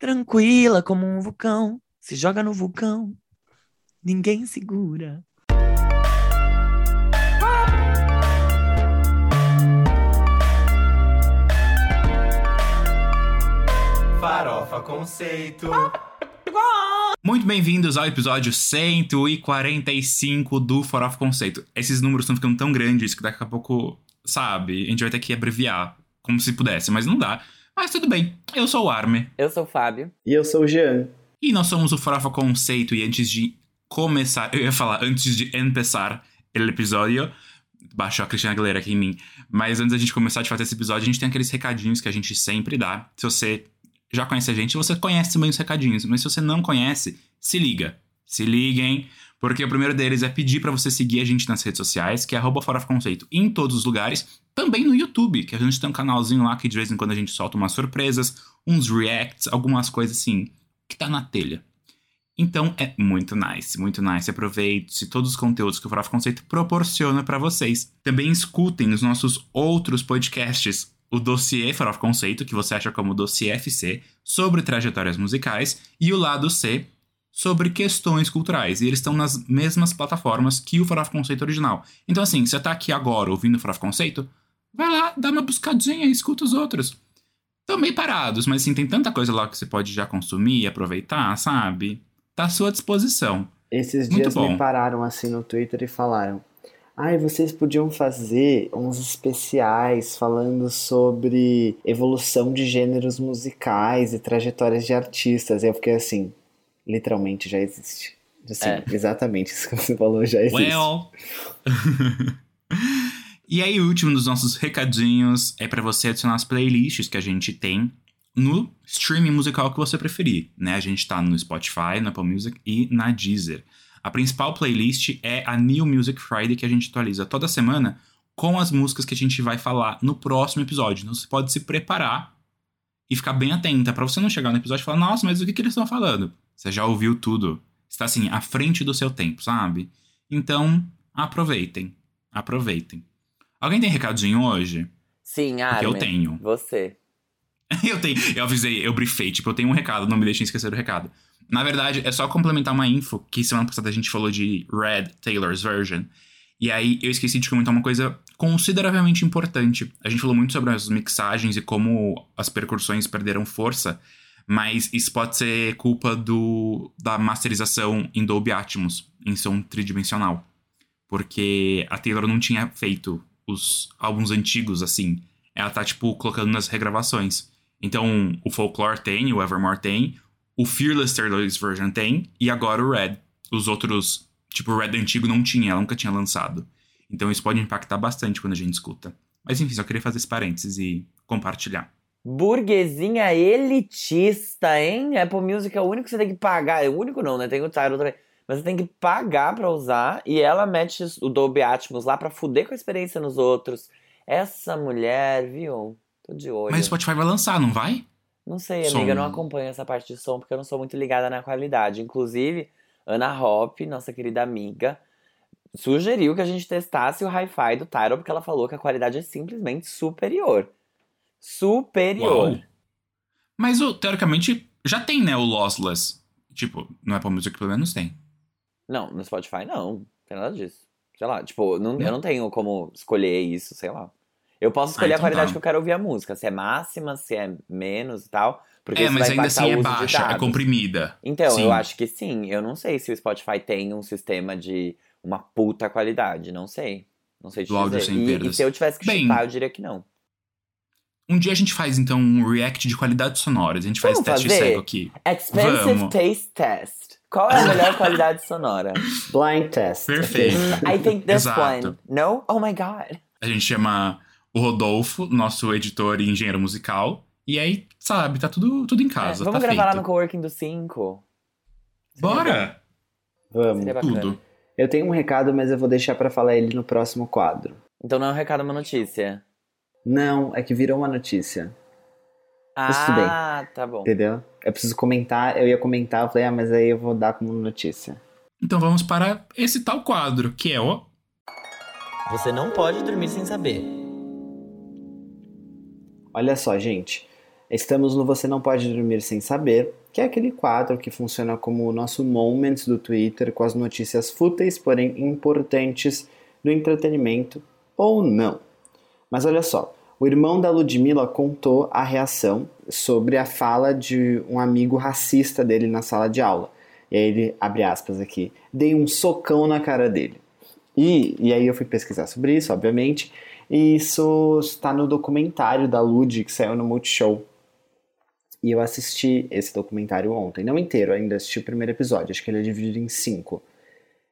Tranquila como um vulcão, se joga no vulcão, ninguém segura. Farofa Conceito. Muito bem-vindos ao episódio 145 do Farofa Conceito. Esses números estão ficando tão grandes que daqui a pouco, sabe, a gente vai ter que abreviar, como se pudesse, mas não dá. Mas tudo bem, eu sou o Arme. Eu sou o Fábio. E eu sou o Jean. E nós somos o Farofa Conceito e antes de começar, eu ia falar antes de empezar o episódio, baixou a Cristina Aguilera aqui em mim, mas antes da gente começar de fazer esse episódio, a gente tem aqueles recadinhos que a gente sempre dá. Se você já conhece a gente, você conhece também os recadinhos, mas se você não conhece, se liga. Se liguem, porque o primeiro deles é pedir para você seguir a gente nas redes sociais, que é Farofa Conceito, em todos os lugares, também no YouTube, que a gente tem um canalzinho lá que de vez em quando a gente solta umas surpresas, uns reacts, algumas coisas assim, que tá na telha. Então é muito nice, muito nice. Aproveite todos os conteúdos que o Farofa Conceito proporciona para vocês. Também escutem os nossos outros podcasts, o Dossiê Farofa Conceito, que você acha como Dossiê FC, sobre trajetórias musicais, e o Lado C, sobre questões culturais. E eles estão nas mesmas plataformas que o Farofa Conceito original. Então, assim, você tá aqui agora ouvindo o Farofa Conceito, vai lá, dá uma buscadinha e escuta os outros. Estão meio parados, mas assim, tem tanta coisa lá que você pode já consumir e aproveitar, sabe? Tá à sua disposição. Esses Muito dias bom. me pararam assim no Twitter e falaram: Ai, vocês podiam fazer uns especiais falando sobre evolução de gêneros musicais e trajetórias de artistas. E eu fiquei assim, literalmente já existe. Assim, É. exatamente isso que você falou já existe. Well. e aí, o último dos nossos recadinhos é para você adicionar as playlists que a gente tem no streaming musical que você preferir, né? A gente tá no Spotify, na Apple Music e na Deezer. A principal playlist é a New Music Friday que a gente atualiza toda semana com as músicas que a gente vai falar no próximo episódio. Então você pode se preparar e ficar bem atenta para você não chegar no episódio e falar: "Nossa, mas o que que eles estão falando?". Você já ouviu tudo. Está assim à frente do seu tempo, sabe? Então, aproveitem. Aproveitem. Alguém tem recadinho hoje? Sim, Armin. Eu tenho. Você. Eu tenho. Eu avisei, eu briefei, tipo, eu tenho um recado, não me deixem esquecer o recado. Na verdade, é só complementar uma info que semana passada a gente falou de Red Taylor's Version. E aí eu esqueci de comentar uma coisa consideravelmente importante. A gente falou muito sobre as mixagens e como as percussões perderam força, mas isso pode ser culpa do da masterização em Dolby Atmos, em som tridimensional. Porque a Taylor não tinha feito os álbuns antigos assim. Ela tá, tipo, colocando nas regravações. Então, o Folklore tem, o Evermore tem, o Fearless Taylor's Version tem, e agora o Red. Os outros, tipo, o Red antigo não tinha, ela nunca tinha lançado. Então isso pode impactar bastante quando a gente escuta. Mas enfim, só queria fazer esse parênteses e compartilhar. Burguesinha elitista, hein? Apple Music é o único que você tem que pagar. É o único não, né? Tem o Tidal também. Mas você tem que pagar pra usar e ela mete o Dolby Atmos lá pra fuder com a experiência nos outros. Essa mulher, viu? Tô de olho. Mas o Spotify vai lançar, não vai? Não sei, Som. amiga, eu não acompanho essa parte de som porque eu não sou muito ligada na qualidade. Inclusive, Ana Hop, nossa querida amiga, sugeriu que a gente testasse o hi-fi do Tidal porque ela falou que a qualidade é simplesmente superior. Superior. Uau. Mas, o, teoricamente, já tem, né, o Lossless. Tipo, no Apple Music pelo menos tem. Não, no Spotify não, não tem nada disso. Sei lá, tipo, não, Não. eu não tenho como escolher isso, sei lá. Eu posso escolher Ah, a então qualidade tá. que eu quero ouvir a música, se é máxima, se é menos e tal. Porque é, mas ainda assim é baixa, é comprimida. Então, Sim. eu acho que sim. Eu não sei se o Spotify tem um sistema de uma puta qualidade. Não sei. Não sei te Do áudio dizer. sem E, perdas. e se eu tivesse que Bem, chutar, eu diria que não. Um dia a gente faz, então, um react de qualidades sonoras. A gente faz Vamos teste fazer? cego aqui. Expensive Vamos. Taste Test. Qual é a melhor qualidade sonora? Blind test. Perfeito. I think this Exato. one. No? Oh my god. A gente chama o Rodolfo, nosso editor e engenheiro musical. E aí, sabe, tá tudo, tudo em É, casa. vamos tá gravar lá feito. no Coworking do 5. Bora! Vamos. Tudo. Eu tenho um recado, mas eu vou deixar pra falar ele no próximo quadro. Então não é um recado, é uma notícia. Não, é que virou uma notícia. Mas tudo bem. Ah, tá bom. Entendeu? Eu preciso comentar, eu ia comentar, eu falei, ah, mas aí eu vou dar como notícia. Então vamos para esse tal quadro, que é o. Você não pode dormir sem saber. Olha só, gente. Estamos no Você Não Pode Dormir Sem Saber, que é aquele quadro que funciona como o nosso Moments do Twitter com as notícias fúteis, porém importantes do entretenimento ou não. Mas olha só, o irmão da Ludmilla contou a reação sobre a fala de um amigo racista dele na sala de aula. E aí ele, abre aspas aqui, dei um socão na cara dele. E, e aí eu fui pesquisar sobre isso, obviamente, e isso está no documentário da Lud que saiu no Multishow. E eu assisti esse documentário ontem, não inteiro, ainda assisti o primeiro episódio, acho que ele é dividido em cinco.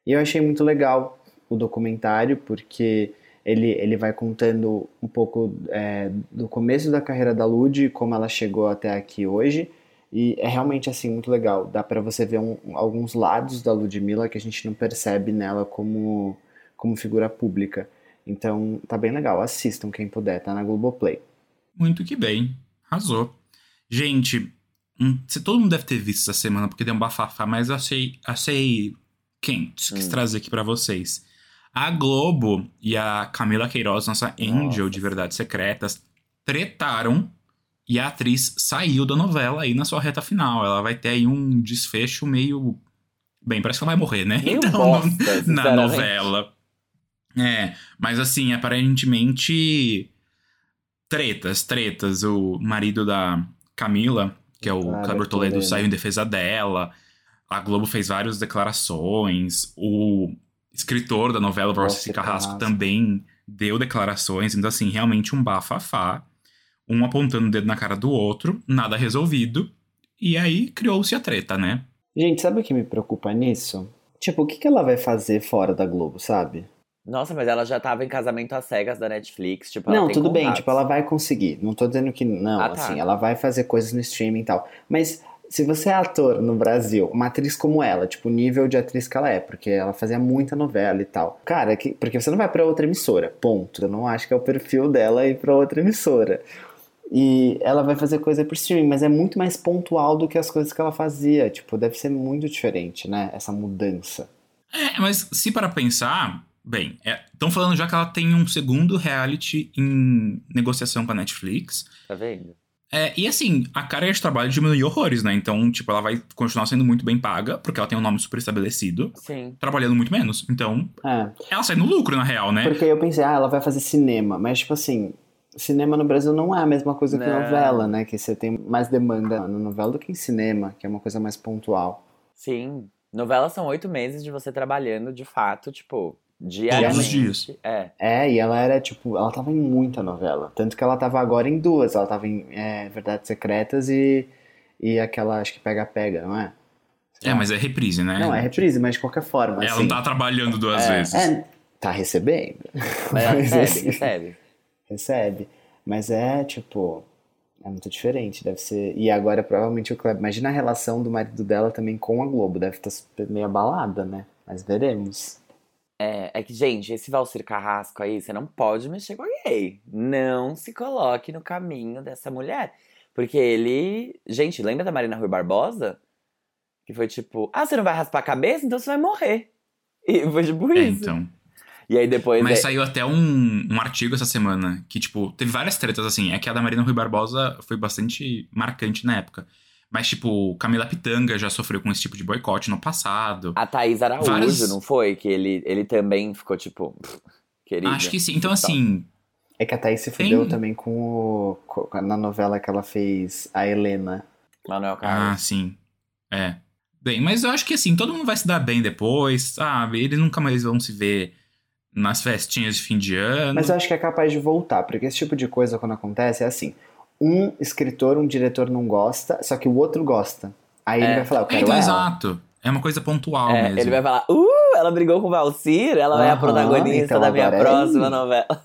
E eu achei muito legal o documentário, porque ele, ele vai contando um pouco é, do começo da carreira da Lud, como ela chegou até aqui hoje, e é realmente assim muito legal. Dá para você ver um, alguns lados da Ludmilla que a gente não percebe nela como, como figura pública. Então tá bem legal, assistam quem puder, tá na Globoplay. Muito que bem, arrasou. Gente, se todo mundo deve ter visto essa semana porque deu um bafafá, mas eu achei, achei quente, quis Hum. trazer aqui pra vocês. A Globo e a Camila Queiroz, nossa angel Nossa. de Verdades Secretas, tretaram e a atriz saiu da novela aí na sua reta final. Ela vai ter aí um desfecho meio. Bem, parece que ela vai morrer, né? Meio no- bosta, na novela. É, mas assim, aparentemente. Tretas, tretas. O marido da Camila, que é o Kleber Toledo, Toledo. saiu em defesa dela. A Globo fez várias declarações. O escritor da novela, Rossi Carrasco, Carrasco. também deu declarações. Então, assim, realmente um bafafá. Um apontando o dedo na cara do outro, nada resolvido. E aí criou-se a treta, né? Gente, sabe o que me preocupa nisso? Tipo, o que, que ela vai fazer fora da Globo, sabe? Nossa, mas ela já tava em casamento às cegas da Netflix, tipo, ela não, tem tudo bem, contatos. tipo, ela vai conseguir. Não tô dizendo que não, Ah, tá. assim, ela vai fazer coisas no streaming e tal. Mas se você é ator no Brasil, uma atriz como ela, tipo, o nível de atriz que ela é, porque ela fazia muita novela e tal. Cara, que, porque você não vai pra outra emissora, ponto. Eu não acho que é o perfil dela ir pra outra emissora. E ela vai fazer coisa por streaming, mas é muito mais pontual do que as coisas que ela fazia. Tipo, deve ser muito diferente, né? Essa mudança. É, mas se para pensar, bem, estão falando já que ela tem um segundo reality em negociação com a Netflix. Tá vendo? É, e assim, a carga de trabalho diminuiu horrores, né? Então, tipo, ela vai continuar sendo muito bem paga, porque ela tem um nome super estabelecido, Sim. trabalhando muito menos. Então, É. ela sai no lucro, na real, né? Porque aí eu pensei, ah, ela vai fazer cinema. Mas, tipo assim, cinema no Brasil não é a mesma coisa que Não. novela, né? Que você tem mais demanda na novela do que em cinema, que é uma coisa mais pontual. Sim. Novelas são oito meses de você trabalhando, de fato, tipo, diariamente. os dias. É. É, e ela era, tipo, ela tava em muita novela. Tanto que ela tava agora em duas. Ela tava em é, Verdades Secretas e, e aquela, acho que Pega Pega, não é? É, mas é reprise, né? Não, é reprise, mas de qualquer forma, Ela assim. não tá trabalhando duas É, vezes. É, tá recebendo. Mas ela Mas, recebe, assim, recebe. Recebe. Mas é, tipo, é muito diferente. Deve ser. E agora, provavelmente, o Kleber. Imagina a relação do marido dela também com a Globo. Deve estar meio abalada, né? Mas veremos. É, é que, gente, esse Valcir Carrasco aí, você não pode mexer com a gay. Não se coloque no caminho dessa mulher. Porque ele. Gente, lembra da Marina Rui Barbosa? Que foi tipo, ah, você não vai raspar a cabeça? Então você vai morrer. E foi tipo É, isso. então. E aí depois. Mas é- saiu até um, um artigo essa semana que, tipo, teve várias tretas assim. É que a da Marina Rui Barbosa foi bastante marcante na época. Mas, tipo, Camila Pitanga já sofreu com esse tipo de boicote no passado. A Thaís Araújo, Várias- não foi? Que ele, ele também ficou tipo, "Pff, querida. Acho que sim. Então, assim, É que a Thaís se Tem- fudeu também com o. com- na novela que ela fez, a Helena. Manuel ah, Carlos. sim. É. Bem, mas eu acho que assim, todo mundo vai se dar bem depois, sabe? Eles nunca mais vão se ver nas festinhas de fim de ano. Mas eu acho que é capaz de voltar, porque esse tipo de coisa, quando acontece, é assim: um escritor, um diretor não gosta, só que o outro gosta. Aí ele É. vai falar, eu É, quero então, ela. exato. É uma coisa pontual É, mesmo. ele vai falar, uh, ela brigou com o Valcir, ela é a protagonista então da minha é próxima ele. novela.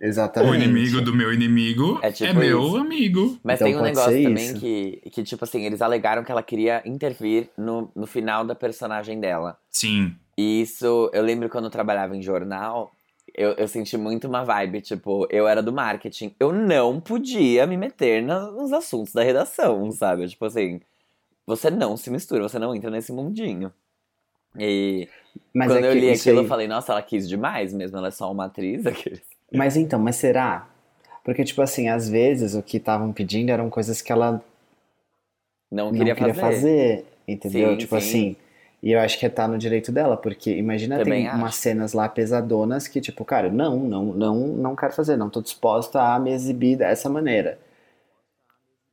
Exatamente. O inimigo do meu inimigo É é, tipo meu isso. amigo. Mas Então tem um negócio também que, que, tipo assim, eles alegaram que ela queria intervir no, no final da personagem dela. Sim. E isso, eu lembro quando eu trabalhava em jornal, eu, eu senti muito uma vibe, tipo, eu era do marketing. Eu não podia me meter nos assuntos da redação, sabe? Tipo assim, você não se mistura, você não entra nesse mundinho. E Mas quando é eu li aquilo, aí- eu falei, nossa, ela quis demais mesmo, ela é só uma atriz. aqueles. Mas então, mas será? Porque, tipo assim, às vezes o que estavam pedindo eram coisas que ela Não não queria, queria fazer, entendeu? Sim, tipo sim. assim. E eu acho que tá no direito dela, porque imagina Também tem acho. umas cenas lá pesadonas que, tipo, cara, não, não, não, não quero fazer, não tô disposta a me exibir dessa maneira.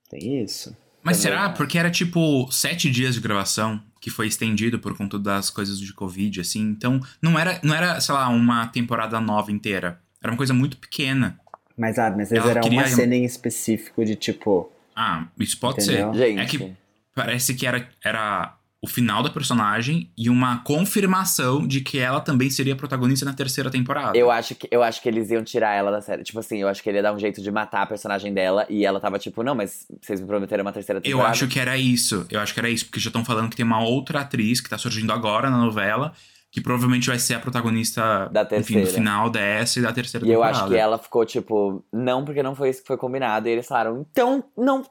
Tem isso. Mas Também será? acho. Porque era tipo sete dias de gravação, que foi estendido por conta das coisas de Covid, assim. Então, não era, não era, sei lá, uma temporada nova inteira. Era uma coisa muito pequena. Mas, ah, mas às vezes era queria- uma cena em específico de tipo. Ah, isso pode Entendeu? ser. Gente, É que parece que era, era o final da personagem e uma confirmação de que ela também seria protagonista na terceira temporada. eu acho, que, eu acho que eles iam tirar ela da série. Tipo assim, eu acho que ele ia dar um jeito de matar a personagem dela. E ela tava tipo, não, mas vocês me prometeram uma terceira Eu temporada. acho que era isso. Eu acho que era isso, porque já estão falando que tem uma outra atriz que tá surgindo agora na novela, que provavelmente vai ser a protagonista Da enfim, terceira. do final dessa e da terceira E eu temporada. acho que ela ficou tipo, não, porque não foi isso que foi combinado. E eles falaram, então, não,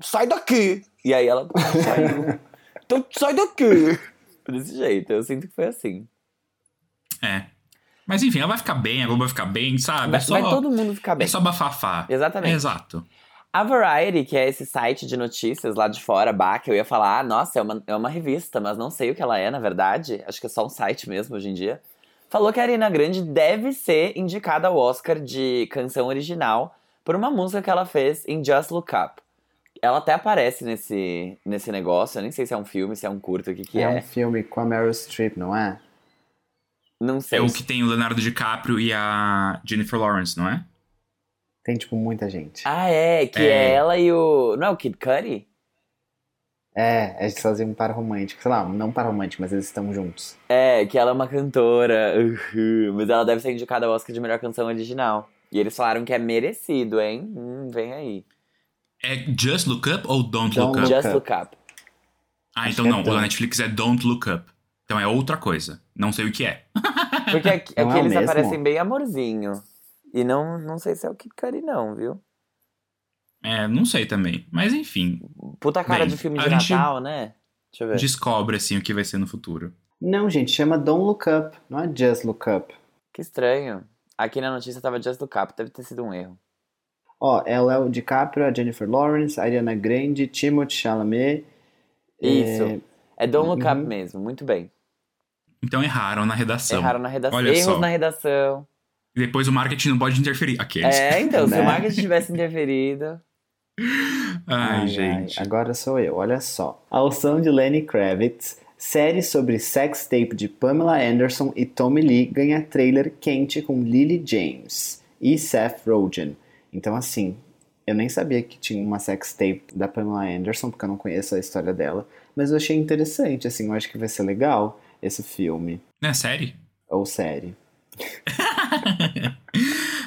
sai daqui. E aí ela saiu. Então sai daqui. Desse jeito, eu sinto que foi assim. É. Mas enfim, ela vai ficar bem, a Globo vai ficar bem, sabe? Vai, é só, vai todo mundo ficar bem. é só bafafá. Exatamente. Exato. A Variety, que é esse site de notícias lá de fora, bah, que eu ia falar, ah, nossa, é uma, é uma revista, mas não sei o que ela é, na verdade. Acho que é só um site mesmo hoje em dia. Falou que a Ariana Grande deve ser indicada ao Oscar de canção original por uma música que ela fez em Just Look Up. Ela até aparece nesse, nesse negócio, eu nem sei se é um filme, se é um curto, o que que é, é. um filme com a Meryl Streep, não é? Não sei. É o que tem o Leonardo DiCaprio e a Jennifer Lawrence, não é? Tem, tipo, muita gente. Ah, é, que é. É. ela e o... Não é o Kid Cudi? É, eles fazem um par romântico. Sei lá, não um par romântico, mas eles estão juntos. É, que ela é uma cantora. Uhum. Mas ela deve ser indicada ao Oscar de melhor canção original. E eles falaram que é merecido, hein? Hum, vem aí. É Just Look Up ou Don't, Don't Look Up? Just. Look Up. Ah, Acho então que é não. O Don't. da Netflix é Don't Look Up. Então é outra coisa. Não sei o que é. Porque aqui, é o eles mesmo? aparecem bem amorzinho. E não, não sei se é o Kid Cudi, não, viu? É, não sei também. Mas enfim, Puta cara Bem, de filme de gente- Natal, né? Deixa eu ver. descobre assim o que vai ser no futuro. Não, gente, chama Don't Look Up, não é Just Look Up. Que estranho. Aqui na notícia tava Just Look Up. Deve ter sido um erro. Ó, ela é o DiCaprio, a Jennifer Lawrence, a Ariana Grande, Timothée Chalamet. Isso. É Don't Look Up Uhum. mesmo. Muito bem. Então erraram na redação. Erraram na redação. Olha Erros só. na redação. E depois o marketing não pode interferir. Aqueles. É, então, se Né? o marketing tivesse interferido. Ai, gente. agora sou eu, olha só. Ao som de Lenny Kravitz, série sobre sex tape de Pamela Anderson e Tommy Lee ganha trailer quente com Lily James e Seth Rogen. Então, assim, eu nem sabia que tinha uma sex tape da Pamela Anderson, porque eu não conheço a história dela, mas eu achei interessante, assim, eu acho que vai ser legal esse filme É série? ou série.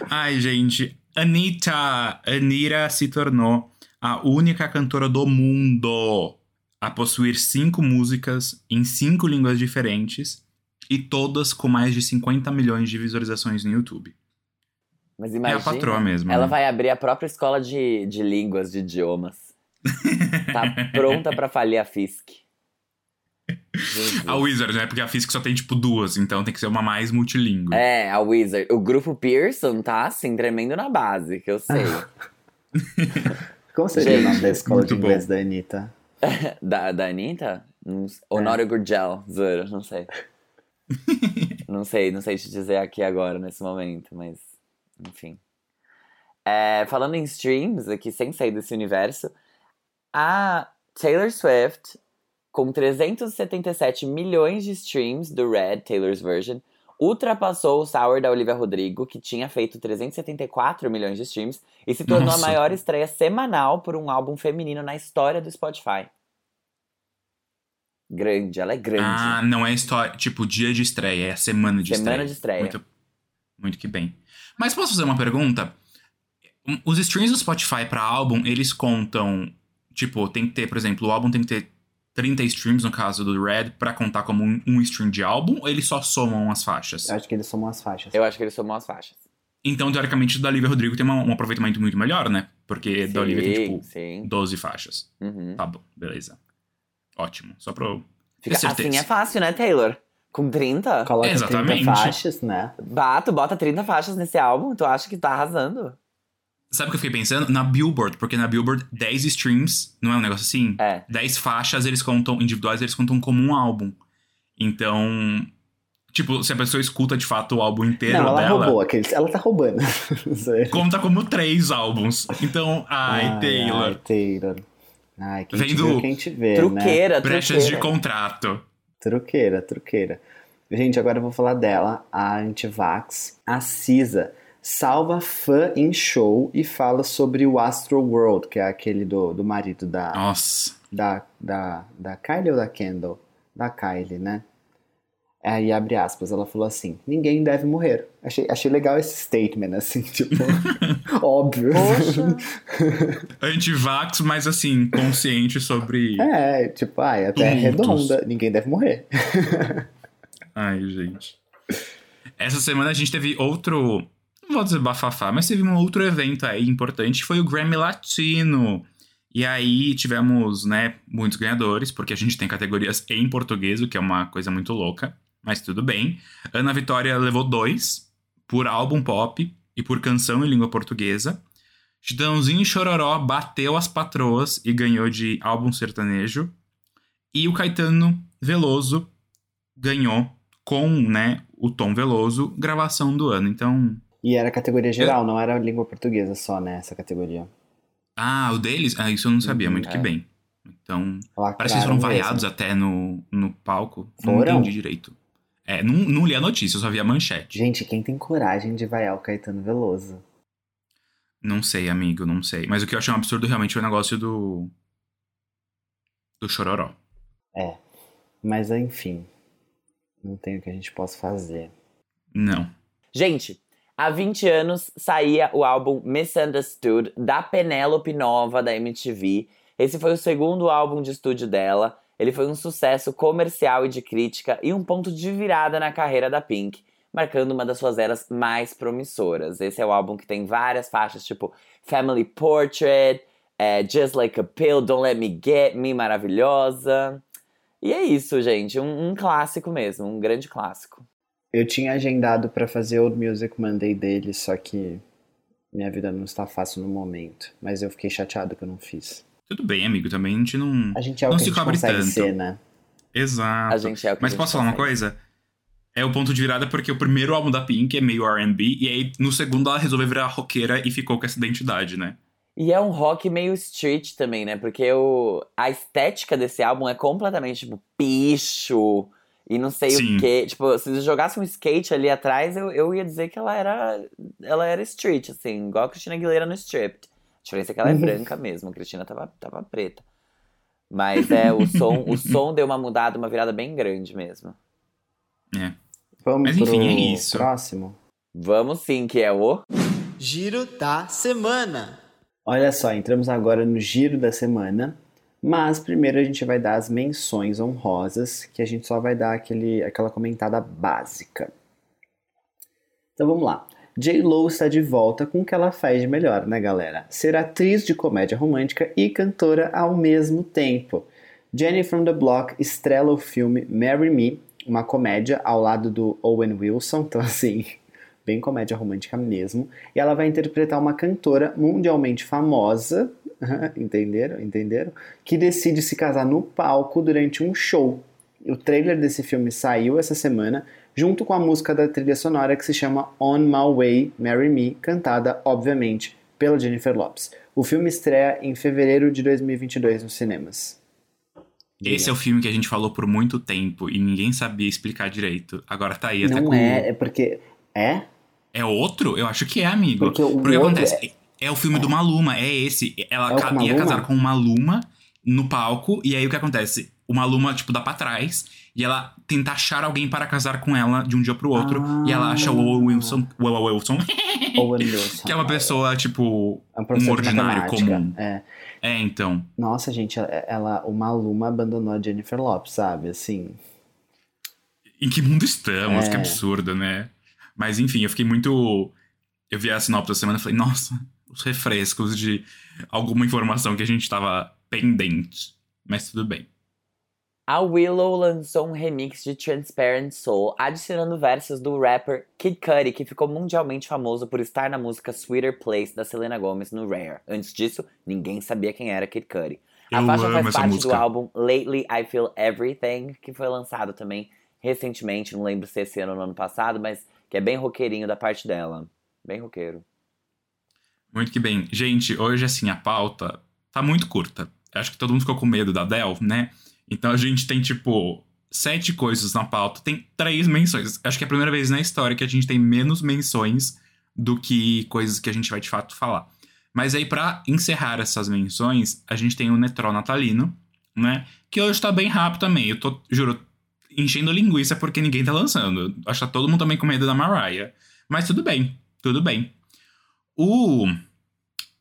Ai, gente. Anitta. Anira se tornou a única cantora do mundo a possuir cinco músicas em cinco línguas diferentes e todas com mais de 50 milhões de visualizações no YouTube. Mas É a imagina. patroa mesmo. Ela né? vai abrir a própria escola de, de línguas, de idiomas. tá pronta pra falir a Fisk. Jesus. A Wizard, né? Porque a Fisk só tem, tipo, duas, então tem que ser uma mais multilingüe. É, a Wizard. O grupo Pearson tá assim, tremendo na base, que eu sei. Como seria o nome da escola de inglês da Anitta? da, da Anitta? S- É. Honorio Gurgel, Zoro, não sei. não sei, não sei te dizer aqui agora, nesse momento, mas enfim. É, falando em streams, aqui sem sair desse universo, a Taylor Swift, com 377 milhões de streams do Red, Taylor's Version, ultrapassou o Sour da Olivia Rodrigo, que tinha feito 374 milhões de streams, e se tornou Nossa. a maior estreia semanal por um álbum feminino na história do Spotify. Grande, ela é grande. Ah, não é história, tipo, dia de estreia, é a semana de Semana estreia. de estreia. Muito, muito que bem. Mas posso fazer uma pergunta? Os streams do Spotify pra álbum, eles contam, tipo, tem que ter, por exemplo, o álbum tem que ter 30 streams, no caso do Red, pra contar como um, um stream de álbum, ou eles só somam as faixas? Eu acho que eles somam as faixas. Eu acho que eles somam as faixas. Então, teoricamente, o da Olivia Rodrigo tem uma- um aproveitamento muito melhor, né? Porque da Olivia tem, tipo, sim. 12 faixas. Uhum. Tá bom, beleza. Ótimo. Só pra eu ter Fica, certeza. assim é fácil, né, Taylor? Com 30? Coloca Exatamente. 30 faixas, né? Bato, bota 30 faixas nesse álbum, tu acha que tá arrasando? Sabe o que eu fiquei pensando? Na Billboard, porque na Billboard 10 streams, não é um negócio assim? É. 10 faixas eles contam, individuais eles contam como um álbum. Então, tipo, se a pessoa escuta de fato o álbum inteiro Não, ela dela, roubou aqueles. Ela tá roubando. conta como três álbuns. Então, ai, Taylor, Ai, Taylor. Ai, quem te Vendo vê, quem te vê, né? Truqueira, brechas de contrato. Truqueira, truqueira. Gente, agora eu vou falar dela, a antivax, a Cisa. Salva fã em show e fala sobre o Astro World, que é aquele do, do marido da, Nossa. da, da, da Kylie ou da Kendall? Da Kylie, né? Aí abre aspas, ela falou assim: ninguém deve morrer. Achei, achei legal esse statement, assim, tipo, óbvio. Poxa. Antivax, mas assim, consciente sobre. É, tipo, ai, a terra é Tumultos. redonda, ninguém deve morrer. Ai, gente. Essa semana a gente teve outro. Não vou dizer bafafá, mas teve um outro evento aí importante, foi o Grammy Latino. E aí tivemos, né, muitos ganhadores, porque a gente tem categorias em português, o que é uma coisa muito louca, mas tudo bem. Ana Vitória levou dois, por álbum pop e por canção em língua portuguesa. Chitãozinho e Chororó bateu as patroas e ganhou de álbum sertanejo. E o Caetano Veloso ganhou com, né, o Tom Veloso, gravação do ano. Então, E era categoria geral, não era língua portuguesa só, né? Essa categoria. ah, o deles, ah, isso eu não sabia Uhum, muito que é. bem. Então, Lacraram parece que eles foram vaiados até no, no palco. Não Foram? entendi direito. É, não, não li a notícia, eu só vi a manchete. Gente, quem tem coragem de vaiar o Caetano Veloso? Não sei, amigo, não sei. Mas o que eu achei um absurdo realmente foi o negócio do. do Chororó. É. Mas enfim. Não tem o que a gente possa fazer. Não. Gente, há 20 anos saía o álbum Misunderstood da Penélope Nova da MTV. Esse foi o segundo álbum de estúdio dela. Ele foi um sucesso comercial e de crítica e um ponto de virada na carreira da Pink, marcando uma das suas eras mais promissoras. Esse é o álbum que tem várias faixas, tipo Family Portrait, é, Just Like a Pill, Don't Let Me Get Me, maravilhosa. E é isso, gente. Um, um clássico mesmo, um grande clássico. Eu tinha agendado pra fazer Old Music Monday dele, só que minha vida não está fácil no momento. Mas eu fiquei chateado que eu não fiz. Tudo bem, amigo, também a gente não. A gente é o Não que a se gente cobre tanto. ser, né? Exato. A gente é o que Mas a gente posso falar uma coisa? É o ponto de virada porque o primeiro álbum da Pink é meio RB, e aí no segundo ela resolveu virar roqueira e ficou com essa identidade, né? E é um rock meio street também, né? Porque o, a estética desse álbum é completamente, tipo, picho e não sei Sim. o quê. Tipo, se eu jogasse um skate ali atrás, eu, eu ia dizer que ela era, ela era street, assim, igual a Cristina Aguilera no Stripped. A diferença é que ela é branca mesmo, a Cristina tava, tava preta. Mas é, o som, o som deu uma mudada, uma virada bem grande mesmo. É. Vamos Mas enfim, pro é isso. próximo. Vamos sim, que é o. Giro da semana. Olha só, entramos agora no giro da semana. Mas primeiro a gente vai dar as menções honrosas, que a gente só vai dar aquele, aquela comentada básica. Então vamos lá. J-Lo está de volta com o que ela faz de melhor, né, galera? Ser atriz de comédia romântica e cantora ao mesmo tempo. Jenny from the Block estrela o filme Marry Me, uma comédia ao lado do Owen Wilson, então assim, bem comédia romântica mesmo. E ela vai interpretar uma cantora mundialmente famosa, entenderam? Entenderam? Que decide se casar no palco durante um show. O trailer desse filme saiu essa semana, junto com a música da trilha sonora que se chama On My Way, Marry Me, cantada, obviamente, pela Jennifer Lopes. O filme estreia em fevereiro de 2022 nos cinemas. Esse é o filme que a gente falou por muito tempo e ninguém sabia explicar direito. Agora tá aí, até Não com. é, é porque. É? É outro? Eu acho que é, amigo. Porque o que outro acontece? É... o filme do Maluma, é esse. Ela É ca- ia casar com o Maluma no palco, e aí o que acontece? O Maluma, tipo, dá pra trás, e ela tenta achar alguém para casar com ela de um dia pro outro, Ah. e ela acha o Owen Wilson, o Owen Wilson Owen Wilson. que é uma pessoa, tipo, É um um ordinário comum. É. É, então. Nossa, gente, ela, o Maluma abandonou a Jennifer Lopes, sabe? Assim. Em que mundo estamos? É. Que absurdo, né? Mas enfim, eu fiquei muito. Eu vi a sinopse da semana e falei, nossa, os refrescos de alguma informação que a gente tava pendente. Mas tudo bem. A Willow lançou um remix de Transparent Soul, adicionando versos do rapper Kid Cudi, que ficou mundialmente famoso por estar na música Sweeter Place da Selena Gomez no Rare. Antes disso, ninguém sabia quem era Kid Cudi. A Eu faixa faz parte música. do álbum Lately I Feel Everything, que foi lançado também recentemente, não lembro se esse ano ou no ano passado, mas que é bem roqueirinho da parte dela. Bem roqueiro. Muito que bem. Gente, hoje, assim, a pauta tá muito curta. Acho que todo mundo ficou com medo da Dell, né? Então a gente tem, tipo, sete coisas na pauta. Tem três menções. Acho que é a primeira vez na história que a gente tem menos menções do que coisas que a gente vai de fato falar. Mas aí, pra encerrar essas menções, a gente tem o Netró Natalino, né? Que hoje tá bem rápido também. Eu tô, juro, enchendo linguiça porque ninguém tá lançando. Acho que tá todo mundo também com medo da Mariah. Mas tudo bem, tudo bem. O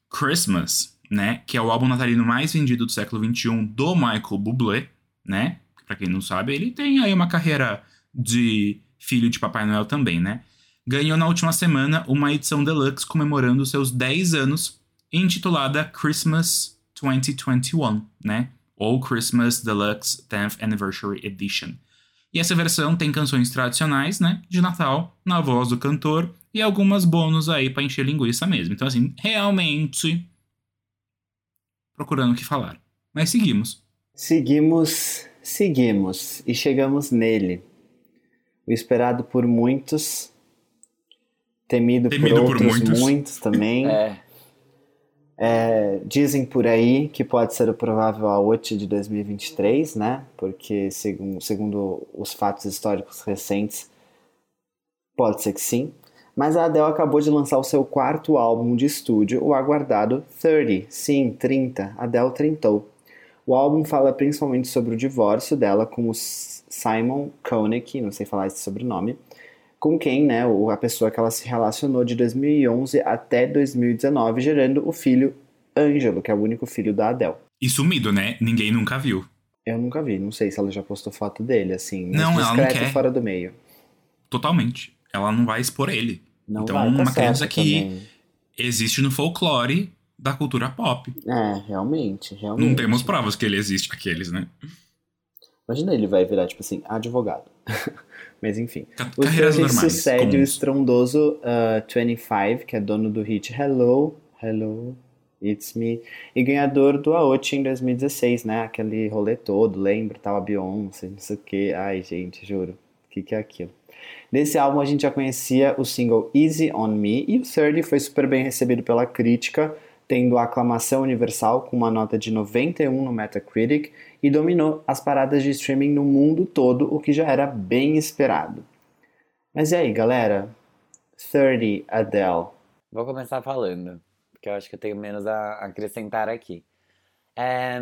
Christmas, né? Que é o álbum natalino mais vendido do século XXI do Michael Bublé, né? Pra quem não sabe, ele tem aí uma carreira de filho de Papai Noel também, né? Ganhou na última semana uma edição deluxe comemorando seus 10 anos, intitulada Christmas 2021, né? Ou Christmas Deluxe 10th Anniversary Edition. E essa versão tem canções tradicionais, né, de Natal, na voz do cantor e algumas bônus aí pra encher linguiça mesmo. Então assim, realmente procurando o que falar. Mas seguimos. Seguimos, seguimos e chegamos nele. O esperado por muitos, temido, Temido por por outros muitos. muitos também. É, É, dizem por aí que pode ser o provável AOT de 2023, né? Porque, segundo, segundo os fatos históricos recentes, pode ser que sim. Mas a Adele acabou de lançar o seu quarto álbum de estúdio, o aguardado 30. Sim, 30. Adele trintou. O álbum fala principalmente sobre o divórcio dela com o Simon Koenig, não sei falar esse sobrenome, com quem, né, a pessoa que ela se relacionou de 2011 até 2019, gerando o filho Ângelo, que é o único filho da Adele. E sumido, né? Ninguém nunca viu. Eu nunca vi, não sei se ela já postou foto dele, assim, Não, ela não quer. fora do meio. Totalmente. Ela não vai expor ele. Não Então, vai, tá uma criança que- também. Existe no folclore da cultura pop. É, realmente, realmente. Não temos provas que ele existe, aqueles, né? Imagina ele vai virar, tipo assim, advogado. mas enfim. Ca- O Carreiras filme normais. sucede o comuns. estrondoso uh, 25, que é dono do hit Hello, Hello, It's Me, e ganhador do AOT em 2016, né? Aquele rolê todo, lembra? Tava Beyoncé, não sei o que. Ai, gente, juro. O que, que é aquilo? Nesse álbum a gente já conhecia o single Easy On Me, e o 30 foi super bem recebido pela crítica, tendo a aclamação universal com uma nota de 91 no Metacritic e dominou as paradas de streaming no mundo todo, o que já era bem esperado. Mas e aí, galera? 30 Adele. Vou começar falando, porque eu acho que eu tenho menos a acrescentar aqui. É,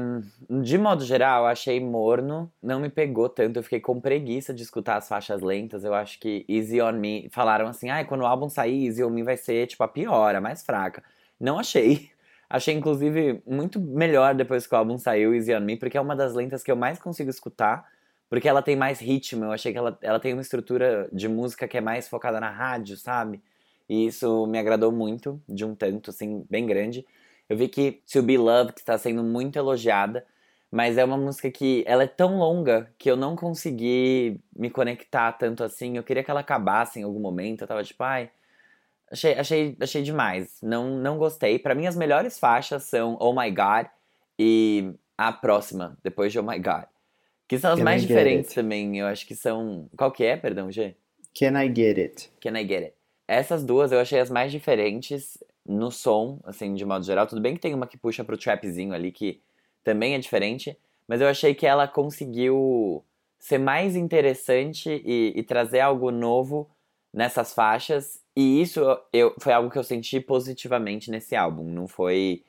de modo geral, achei morno, não me pegou tanto, eu fiquei com preguiça de escutar as faixas lentas. Eu acho que Easy On Me, falaram assim, ah, quando o álbum sair, Easy On Me vai ser tipo a pior, a mais fraca. Não achei. Achei, inclusive, muito melhor depois que o álbum saiu, Easy On Me, porque é uma das lentas que eu mais consigo escutar, porque ela tem mais ritmo. Eu achei que ela, ela tem uma estrutura de música que é mais focada na rádio, sabe? E isso me agradou muito, de um tanto, assim, bem grande. Eu vi que To Be Loved está sendo muito elogiada, mas é uma música que ela é tão longa que eu não consegui me conectar tanto assim. Eu queria que ela acabasse em algum momento. Eu tava tipo, ai, achei, achei, achei demais. Não, não gostei. Pra mim, as melhores faixas são Oh My God e a próxima, depois de Oh My God. Que são as Can mais diferentes também. Eu acho que são. Qual que é, perdão, G? Can I Get It? Can I Get It? Essas duas eu achei as mais diferentes no som, assim, de modo geral. Tudo bem que tem uma que puxa pro trapzinho ali, que também é diferente, mas eu achei que ela conseguiu ser mais interessante e, e trazer algo novo nessas faixas. E isso eu, foi algo que eu senti positivamente nesse álbum. Não foi.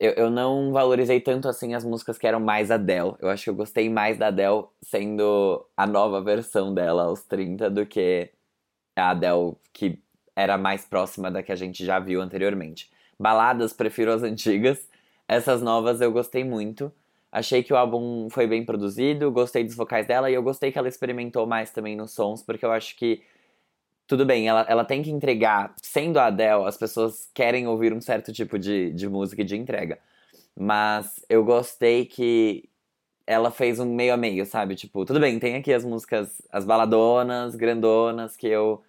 Eu, eu não valorizei tanto assim as músicas que eram mais Adele. Eu acho que eu gostei mais da Adele sendo a nova versão dela aos 30 do que a Adele que era mais próxima da que a gente já viu anteriormente. Baladas, prefiro as antigas. Essas novas eu gostei muito. Achei que o álbum foi bem produzido, gostei dos vocais dela e eu gostei que ela experimentou mais também nos sons, porque eu acho que tudo bem, ela, ela tem que entregar. Sendo a Adele, as pessoas querem ouvir um certo tipo de, de música e de entrega. Mas eu gostei que ela fez um meio a meio, sabe? Tipo, tudo bem, tem aqui as músicas, as baladonas, grandonas, que eu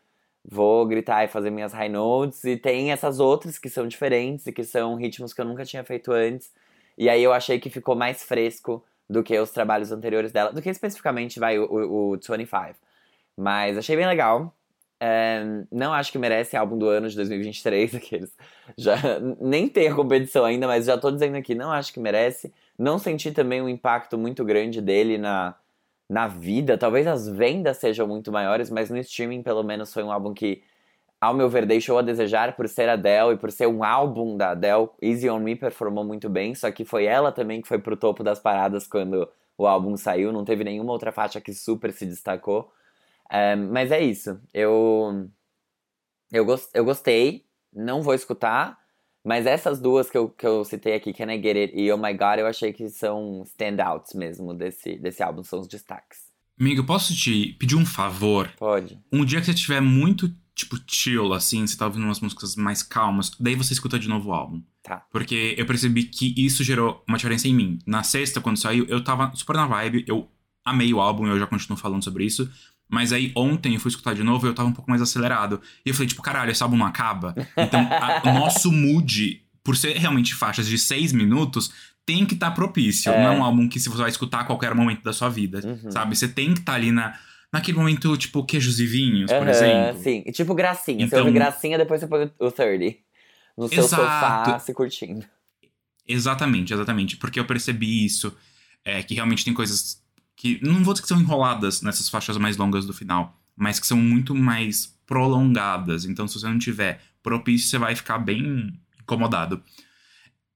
vou gritar e fazer minhas high notes, e tem essas outras que são diferentes e que são ritmos que eu nunca tinha feito antes. E aí eu achei que ficou mais fresco do que os trabalhos anteriores dela, do que especificamente vai o, o, o 25. Mas achei bem legal. Não acho que merece álbum do ano de 2023, aqueles. Já, nem tem a competição ainda, mas já tô dizendo aqui, não acho que merece. Não senti também um impacto muito grande dele na, na vida. Talvez as vendas sejam muito maiores, mas no streaming, pelo menos, foi um álbum que, ao meu ver, deixou a desejar por ser Adele e por ser um álbum da Adele. Easy on Me performou muito bem, só que foi ela também que foi pro topo das paradas quando o álbum saiu. Não teve nenhuma outra faixa que super se destacou. É, mas é isso. Eu, eu, gost, eu gostei, não vou escutar, mas essas duas que eu, que eu citei aqui, Can I Get It e Oh My God, eu achei que são standouts mesmo desse, desse álbum, são os destaques. Amigo, posso te pedir um favor? Pode. Um dia que você estiver muito, tipo, chill, assim, você tá ouvindo umas músicas mais calmas, daí você escuta de novo o álbum. Tá. Porque eu percebi que isso gerou uma diferença em mim. Na sexta, quando saiu, eu tava super na vibe, eu amei o álbum, eu já continuo falando sobre isso. Mas aí ontem eu fui escutar de novo e eu tava um pouco mais acelerado. E eu falei, tipo, caralho, esse álbum não acaba. Então, o nosso mood, por ser realmente faixas de seis minutos, tem que estar tá propício. É. Não é um álbum que você vai escutar a qualquer momento da sua vida, Uhum. sabe? Você tem que estar ali na, naquele momento, tipo, queijos e vinhos, por Aham, exemplo. Sim, e tipo gracinha. Você Então- ouve gracinha, depois você põe o 30. No seu Exato. sofá, se curtindo. Exatamente, exatamente. Porque eu percebi isso, é, que realmente tem coisas que, não vou dizer que são enroladas nessas faixas mais longas do final, mas que são muito mais prolongadas. Então, se você não tiver propício, você vai ficar bem incomodado.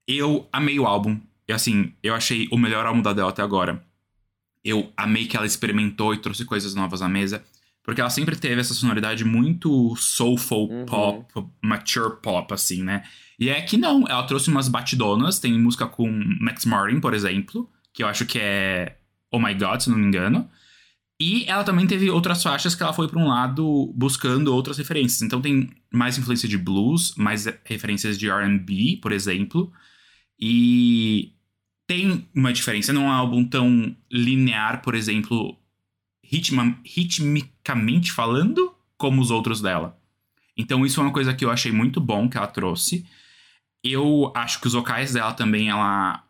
Eu amei o álbum. E assim, eu achei o melhor álbum da Adele até agora. Eu amei que ela experimentou e trouxe coisas novas à mesa. Porque ela sempre teve essa sonoridade muito soulful Uhum. pop, mature pop, assim, né? E é que não, ela trouxe umas batidonas. Tem música com Max Martin, por exemplo, que eu acho que é Oh My God, se não me engano. E ela também teve outras faixas que ela foi para um lado buscando outras referências. Então tem mais influência de blues, mais referências de R&B, por exemplo. E tem uma diferença. Não é um álbum tão linear, por exemplo, ritma, ritmicamente falando, como os outros dela. Então isso é uma coisa que eu achei muito bom que ela trouxe. Eu acho que os vocais dela também, ela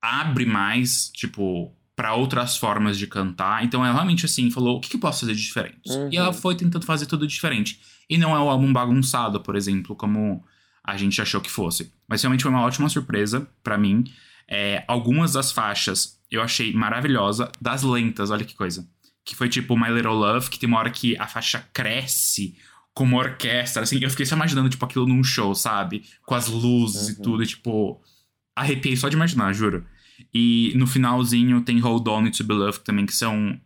abre mais, tipo, para outras formas de cantar. Então ela realmente, assim, falou, o que, que eu posso fazer de diferente? Uhum. E ela foi tentando fazer tudo diferente. E não é um álbum bagunçado, por exemplo, como a gente achou que fosse. Mas realmente foi uma ótima surpresa pra mim. É, algumas das faixas eu achei maravilhosa. Das lentas, olha que coisa. Que foi tipo My Little Love, que tem uma hora que a faixa cresce como uma orquestra, assim. Eu fiquei só imaginando, tipo, aquilo num show, sabe? Com as luzes e Uhum. tudo, e, tipo... Arrepiei só de imaginar, juro. E no finalzinho tem Hold On e To Be Loved também, que são...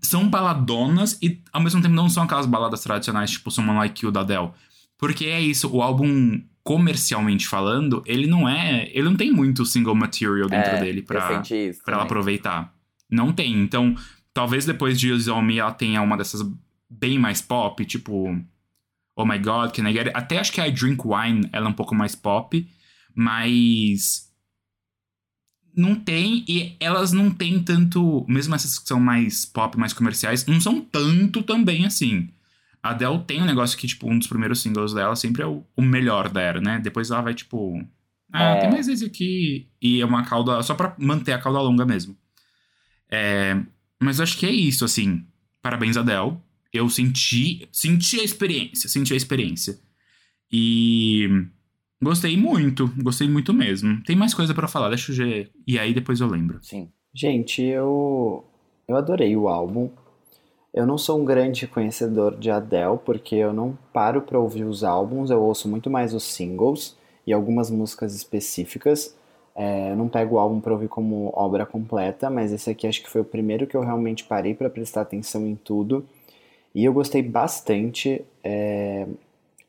São baladonas e, ao mesmo tempo, não são aquelas baladas tradicionais, tipo Someone Like You, da Adele. Porque é isso, o álbum, comercialmente falando, ele não é... Ele não tem muito single material dentro É, dele pra isso. pra ela aproveitar. Não tem. Então, talvez depois de Use Me ela tenha uma dessas bem mais pop, tipo Oh My God, Can I Get It? Até acho que a I Drink Wine ela é um pouco mais pop, mas não tem e elas não têm tanto, mesmo essas que são mais pop, mais comerciais, não são tanto também assim. A Adele tem um negócio que, tipo, um dos primeiros singles dela sempre é o, o melhor da era, né? Depois ela vai, tipo... Ah, É. tem mais esse aqui. E é uma cauda... Só pra manter a cauda longa mesmo. É, mas eu acho que é isso, assim. Parabéns, Adele. Eu senti... Senti a experiência. Senti a experiência. E... Gostei muito. Gostei muito mesmo. Tem mais coisa pra falar. Deixa eu ver. E aí depois eu lembro. Sim. Gente, eu eu adorei o álbum. Eu não sou um grande conhecedor de Adele, porque eu não paro pra ouvir os álbuns, eu ouço muito mais os singles e algumas músicas específicas. É, eu não pego o álbum pra ouvir como obra completa, mas esse aqui acho que foi o primeiro que eu realmente parei pra prestar atenção em tudo. E eu gostei bastante. é,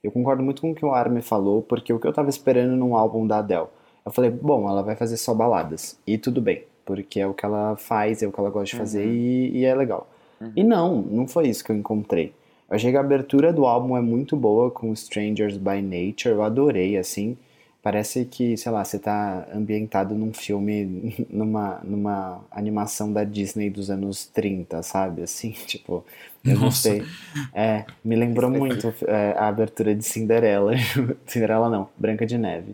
Eu concordo muito com o que o Armin falou, porque o que eu tava esperando num álbum da Adele. Eu falei, bom, ela vai fazer só baladas. E tudo bem, porque é o que ela faz, é o que ela gosta de fazer Uhum. e, e é legal. Uhum. E não, não foi isso que eu encontrei. Eu achei que a abertura do álbum é muito boa com Strangers by Nature, eu adorei, assim. Parece que, sei lá, você tá ambientado num filme, numa, numa animação da Disney dos anos 30, sabe? Assim, tipo, eu não Nossa. sei. É, me lembrou muito é, a abertura de Cinderela. Cinderela não, Branca de Neve.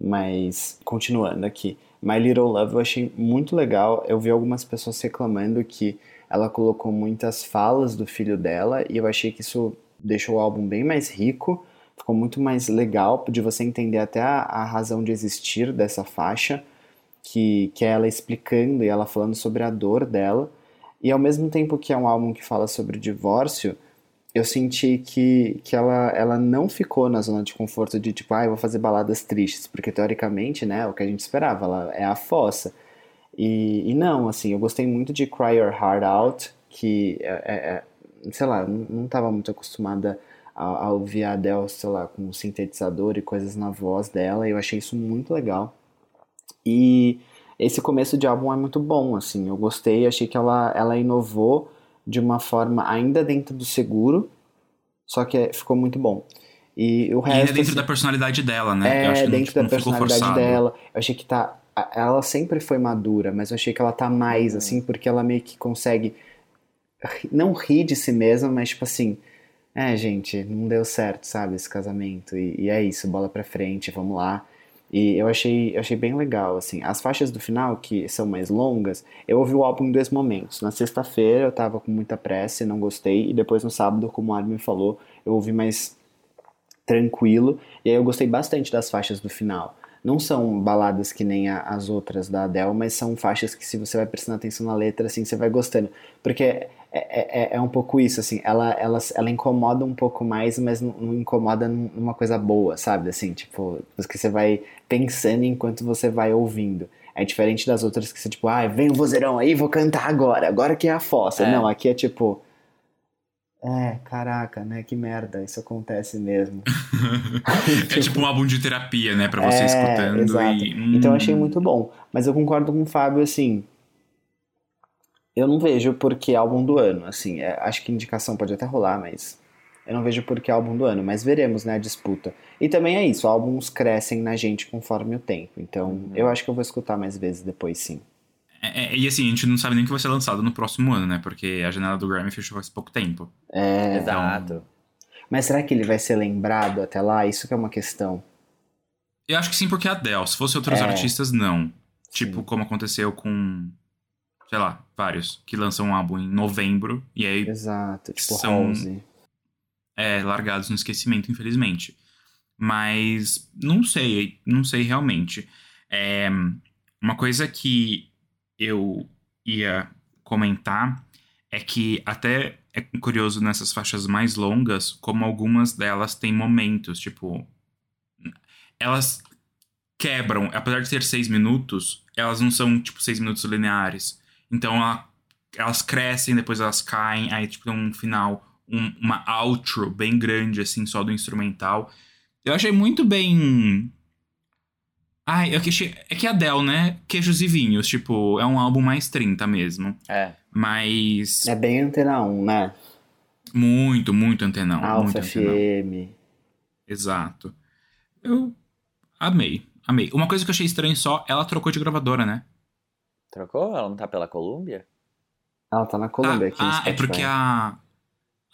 Mas, continuando aqui. My Little Love eu achei muito legal. Eu vi algumas pessoas reclamando que ela colocou muitas falas do filho dela e eu achei que isso deixou o álbum bem mais rico. Ficou muito mais legal de você entender até a, a razão de existir dessa faixa, que, que é ela explicando e ela falando sobre a dor dela. E ao mesmo tempo que é um álbum que fala sobre divórcio, eu senti que, que ela, ela não ficou na zona de conforto de tipo, ah, eu vou fazer baladas tristes, porque teoricamente, né, é o que a gente esperava, ela é a fossa. E, e não, assim, eu gostei muito de Cry Your Heart Out, que, é, é- é- sei lá, não, não tava muito acostumada a, a ouvir a Adele, sei lá, com sintetizador e coisas na voz dela, e eu achei isso muito legal. E esse começo de álbum é muito bom, assim, eu gostei, achei que ela, ela inovou de uma forma ainda dentro do seguro, só que é- ficou muito bom. E o E ainda resto, dentro assim, da personalidade dela, né? é, eu acho que não, dentro tipo, da não ficou personalidade forçado. dela. Eu achei que tá. Ela sempre foi madura, mas eu achei que ela tá mais, assim, porque ela meio que consegue. Não rir de si mesma, mas tipo assim. É, gente, não deu certo, sabe, esse casamento. E, e é isso, bola pra frente, vamos lá. E eu achei, eu achei bem legal, assim. As faixas do final, que são mais longas, eu ouvi o álbum em dois momentos. Na sexta-feira eu tava com muita pressa e não gostei, e depois no sábado, como o Armin falou, eu ouvi mais tranquilo. E aí eu gostei bastante das faixas do final. Não são baladas que nem a- as outras da Adele, mas são faixas que se você vai prestando atenção na letra, assim, você vai gostando. Porque é, é, é- é um pouco isso, assim, ela, ela, ela incomoda um pouco mais, mas não, não incomoda num- numa coisa boa, sabe? Assim, tipo, que você vai pensando enquanto você vai ouvindo. É diferente das outras que você, tipo, ah, vem o vozeirão aí, vou cantar agora, agora que é a fossa. É. Não, aqui é tipo... É, caraca, né? Que merda, isso acontece mesmo. É tipo um álbum de terapia, né? Pra você É, escutando exato. e. Então eu hum, achei muito bom. Mas eu concordo com o Fábio, assim. Eu não vejo por que álbum do ano. Assim, é, acho que indicação pode até rolar, mas eu não vejo por que álbum do ano. Mas veremos, né, a disputa. E também é isso, álbuns crescem na gente conforme o tempo. Então Uhum. eu acho que eu vou escutar mais vezes depois, sim. É, é, e assim, a gente não sabe nem que vai ser lançado no próximo ano, né? Porque a janela do Grammy fechou faz pouco tempo. É, Exato. Mas será que ele vai ser lembrado até lá? Isso que é uma questão. Eu acho que sim, porque é a Adele. Se fosse outros É. artistas, não. Tipo, Sim. como aconteceu com. Sei lá, vários que lançam um álbum em novembro e aí Exato, tipo São- Rose. é largados no esquecimento, infelizmente. Mas não sei, não sei realmente. É, uma coisa que eu ia comentar é que até é curioso nessas faixas mais longas, como algumas delas têm momentos, tipo. Elas quebram, apesar de ter seis minutos, elas não são, tipo, seis minutos lineares. Então ela- elas crescem, depois elas caem, aí, tipo, tem um final, um- uma outro bem grande, assim, só do instrumental. Eu achei muito bem. Ai, eu achei. É que a Adele, né? Queijos e vinhos, tipo, é um álbum mais 30 mesmo. É. Mas. É bem Antena 1, né? Muito, muito antenão. muito Alfa antenão. FM. Exato. Eu amei, amei. Uma coisa que eu achei estranho só, ela trocou de gravadora, né? Trocou? Ela não tá pela Colômbia? Ela tá na Colômbia aqui no ah, é porque a.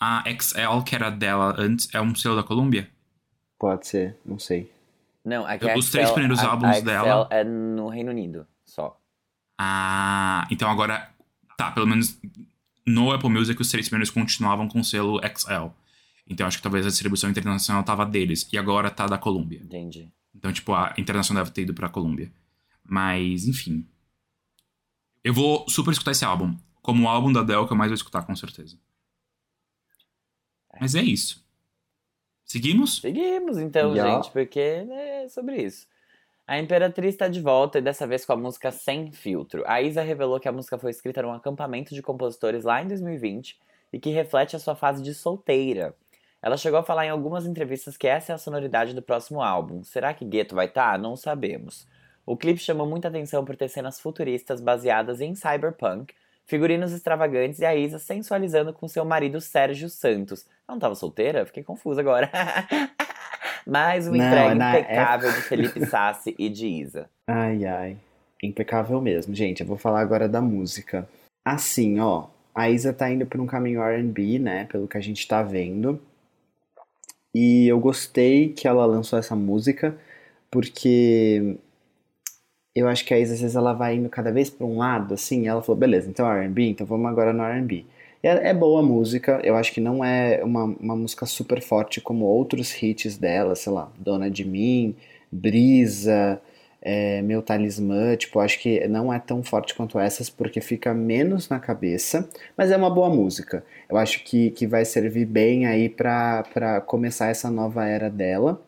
A XL, que era dela antes, é um selo da Colômbia? Pode ser, não sei. Não, aqui Os a três Excel- primeiros a- álbuns a dela- é no Reino Unido, só. Ah, então agora. Tá, pelo menos no Apple Music os três primeiros continuavam com o selo XL. Então acho que talvez a distribuição internacional tava deles. E agora tá da Colômbia. Entendi. Então, tipo, a internacional deve ter ido pra Colômbia. Mas, enfim. Eu vou super escutar esse álbum. Como o álbum da Adele que eu mais vou escutar, com certeza. Mas é isso. Seguimos? Seguimos então, Ya. gente, porque é sobre isso. A Imperatriz está de volta e dessa vez com a música Sem Filtro. A Isa revelou que a música foi escrita num acampamento de compositores lá em 2020 e que reflete a sua fase de solteira. Ela chegou a falar em algumas entrevistas que essa é a sonoridade do próximo álbum. Será que Gueto vai estar? Não sabemos. O clipe chamou muita atenção por ter cenas futuristas baseadas em cyberpunk, figurinos extravagantes e a Isa sensualizando com seu marido Sérgio Santos. Ela não tava solteira? Fiquei confusa agora. Mais uma Não, entrega impecável de Felipe Sassi e de Isa. Ai, ai. Impecável mesmo. Gente, eu vou falar agora da música. Assim, ó. A Isa tá indo por um caminho R&B, né? Pelo que a gente tá vendo. E eu gostei que ela lançou essa música, porque eu acho que a Isa, às vezes, ela vai indo cada vez pra um lado, assim. Ela falou, beleza, então R&B, então vamos agora no R&B. É, é boa música, eu acho que não é uma, uma música super forte como outros hits dela, sei lá, Dona de Mim, Brisa, é, Meu Talismã, tipo, acho que não é tão forte quanto essas porque fica menos na cabeça, mas é uma boa música. Eu acho que, que vai servir bem aí pra começar essa nova era dela.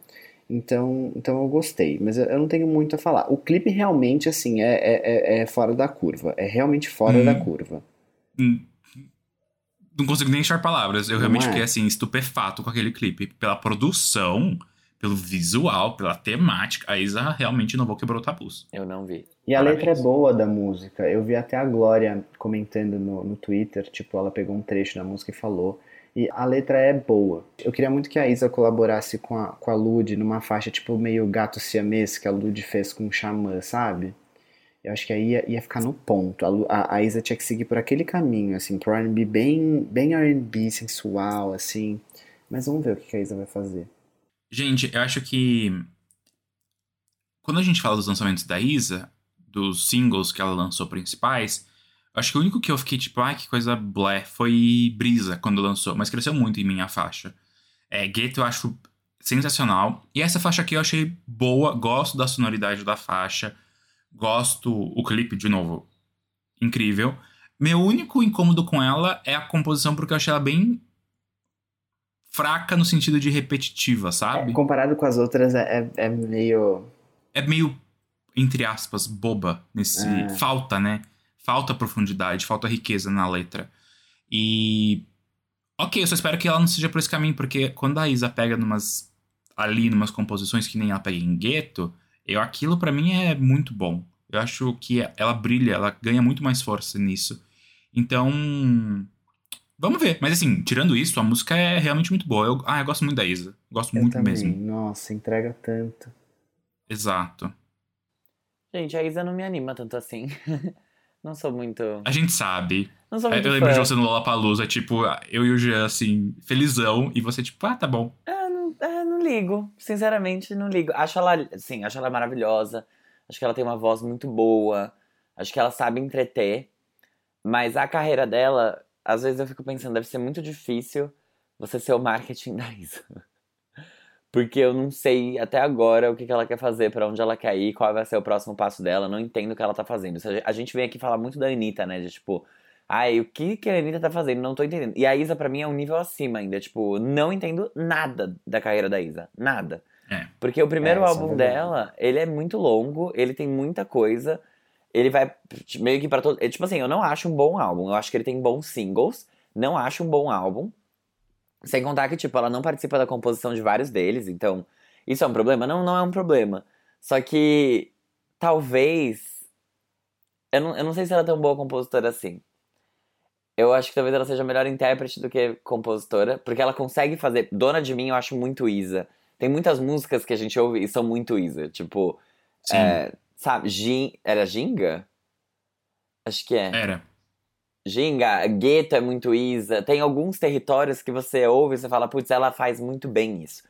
Então, então eu gostei, mas eu, não tenho muito a falar. O clipe realmente, assim, é, é, é- é fora da curva. É realmente fora Hum. da curva. Hum, Não consigo nem achar palavras. Eu Não realmente é? fiquei assim, estupefato com aquele clipe. Pela produção, pelo visual, pela temática. A Isa realmente inovou, quebrou tabus. Eu não vi. E a Parabéns. letra é boa da música. Eu vi até a Glória comentando no, no Twitter, tipo, ela pegou um trecho da música e falou. E a letra é boa. Eu queria muito que a Isa colaborasse com a, com a Lud numa faixa tipo meio gato siamês que a Lud fez com o Xamã, sabe? Eu acho que aí ia, ia ficar no ponto. A, a, a Isa tinha que seguir por aquele caminho, assim, pro R&B bem, bem R&B, sensual, assim. Mas vamos ver o que a Isa vai fazer. Gente, eu acho que. Quando a gente fala dos lançamentos da Isa, dos singles que ela lançou principais, acho que o único que eu fiquei tipo, ai, que coisa blé, foi Brisa quando lançou, mas cresceu muito em minha faixa. É, Gueto eu acho sensacional. E essa faixa aqui eu achei boa, gosto da sonoridade da faixa, gosto o clipe, de novo, incrível. Meu único incômodo com ela é a composição, porque eu achei ela bem fraca no sentido de repetitiva, sabe? Comparado com as outras, é, é, é meio. é meio, entre aspas, boba nesse. É. Falta, né? Falta profundidade, falta riqueza na letra. E. Ok, eu só espero que ela não seja por esse caminho, porque quando a Isa pega numas. ali, numas composições que nem ela pega em gueto, eu, aquilo pra mim é muito bom. Eu acho que ela brilha, ela ganha muito mais força nisso. Então. Vamos ver. Mas assim, tirando isso, a música é realmente muito boa. Eu, ah, eu gosto muito da Isa. Gosto Eu muito também. mesmo. Nossa, entrega tanto. Exato. Gente, a Isa não me anima tanto assim. não sou muito. A gente sabe. Não sou É, muito eu lembro fã. de você no Lollapalooza, tipo, eu e o Jean, assim, felizão, e você, tipo, ah, tá bom. Ah, não, ah, não ligo. Sinceramente, não ligo. Acho ela, sim, acho ela maravilhosa. Acho que ela tem uma voz muito boa. Acho que ela sabe entreter. Mas a carreira dela, às vezes eu fico pensando, deve ser muito difícil você ser o marketing da Isa. Porque eu não sei até agora o que que ela quer fazer, pra onde ela quer ir, qual vai ser o próximo passo dela. Não entendo o que ela tá fazendo. A gente vem aqui falar muito da Anitta, né? De tipo, ai, o que que a Anitta tá fazendo? Não tô entendendo. E a Isa, pra mim, é um nível acima ainda. Tipo, não entendo nada da carreira da Isa. Nada. É. Porque o primeiro É, é álbum verdade. dela, ele é muito longo, ele tem muita coisa. Ele vai meio que pra todo. é, Tipo assim, eu não acho um bom álbum. Eu acho que ele tem bons singles. Não acho um bom álbum. Sem contar que, tipo, ela não participa da composição de vários deles, então. Isso é um problema? Não, não é um problema. Só que. Talvez. Eu não, eu não sei se ela é tão boa compositora assim. Eu acho que talvez ela seja melhor intérprete do que compositora, porque ela consegue fazer. Dona de Mim eu acho muito Isa. Tem muitas músicas que a gente ouve e são muito Isa. Tipo, é, sabe, Gin, era Ginga? Acho que é. era. Ginga, Gueto é muito Isa. Tem alguns territórios que você ouve e você fala, putz, ela faz muito bem isso.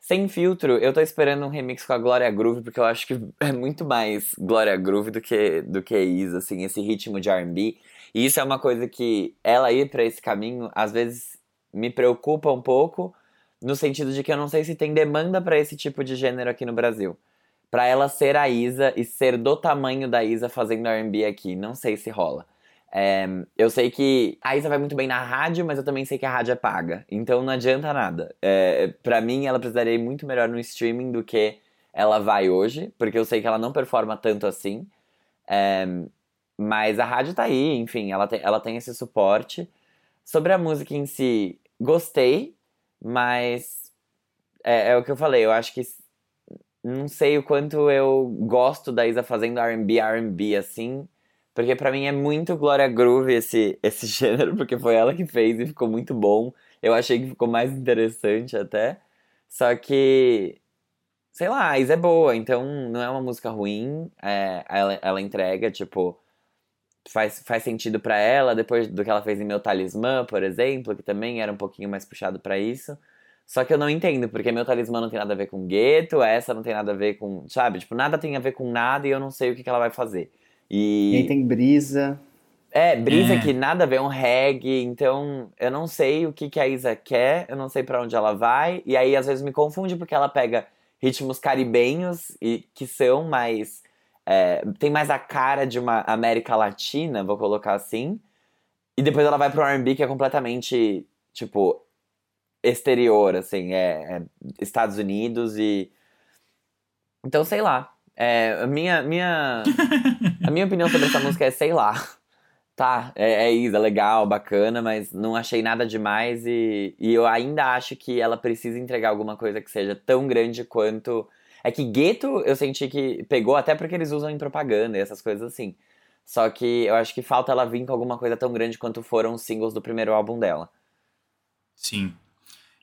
Sem filtro, eu tô esperando um remix com a Glória Groove, porque eu acho que é muito mais Glória Groove do que, do que Isa, assim, esse ritmo de R&B. E isso é uma coisa que ela ir pra esse caminho, às vezes me preocupa um pouco, no sentido de que eu não sei se tem demanda pra esse tipo de gênero aqui no Brasil. Pra ela ser a Isa e ser do tamanho da Isa fazendo R&B aqui, não sei se rola. É, eu sei que a Isa vai muito bem na rádio, mas eu também sei que a rádio é paga. Então não adianta nada. É, para mim, ela precisaria ir muito melhor no streaming do que ela vai hoje, porque eu sei que ela não performa tanto assim. É, mas a rádio tá aí, enfim, ela tem, ela tem esse suporte. Sobre a música em si, gostei, mas é, é o que eu falei, eu acho que não sei o quanto eu gosto da Isa fazendo R&B, R&B assim, porque pra mim é muito Glória Groove esse, esse gênero, porque foi ela que fez e ficou muito bom. Eu achei que ficou mais interessante até. Só que, sei lá, a Isa é boa, então não é uma música ruim. é, ela, ela entrega, tipo, faz, faz sentido pra ela, depois do que ela fez em Meu Talismã, por exemplo, que também era um pouquinho mais puxado pra isso. Só que eu não entendo, porque Meu Talismã não tem nada a ver com gueto, essa não tem nada a ver com. Sabe? Tipo, nada tem a ver com nada e eu não sei o que, que ela vai fazer. E aí E. tem brisa. É, brisa É. que nada a ver, é um reggae, então eu não sei o que, que a Isa quer, eu não sei pra onde ela vai, e aí às vezes me confunde porque ela pega ritmos caribenhos e que são mais. é, tem mais a cara de uma América Latina, vou colocar assim, e depois ela vai pro RB que é completamente, tipo, exterior, assim, é, é Estados Unidos e. Então, sei lá. É, a minha, minha, a minha opinião sobre essa música é sei lá. Tá, é, é isso, é legal, bacana, mas não achei nada demais e, e eu ainda acho que ela precisa entregar alguma coisa que seja tão grande quanto. É que Gueto eu senti que pegou, até porque eles usam em propaganda e essas coisas assim. Só que eu acho que falta ela vir com alguma coisa tão grande quanto foram os singles do primeiro álbum dela. Sim.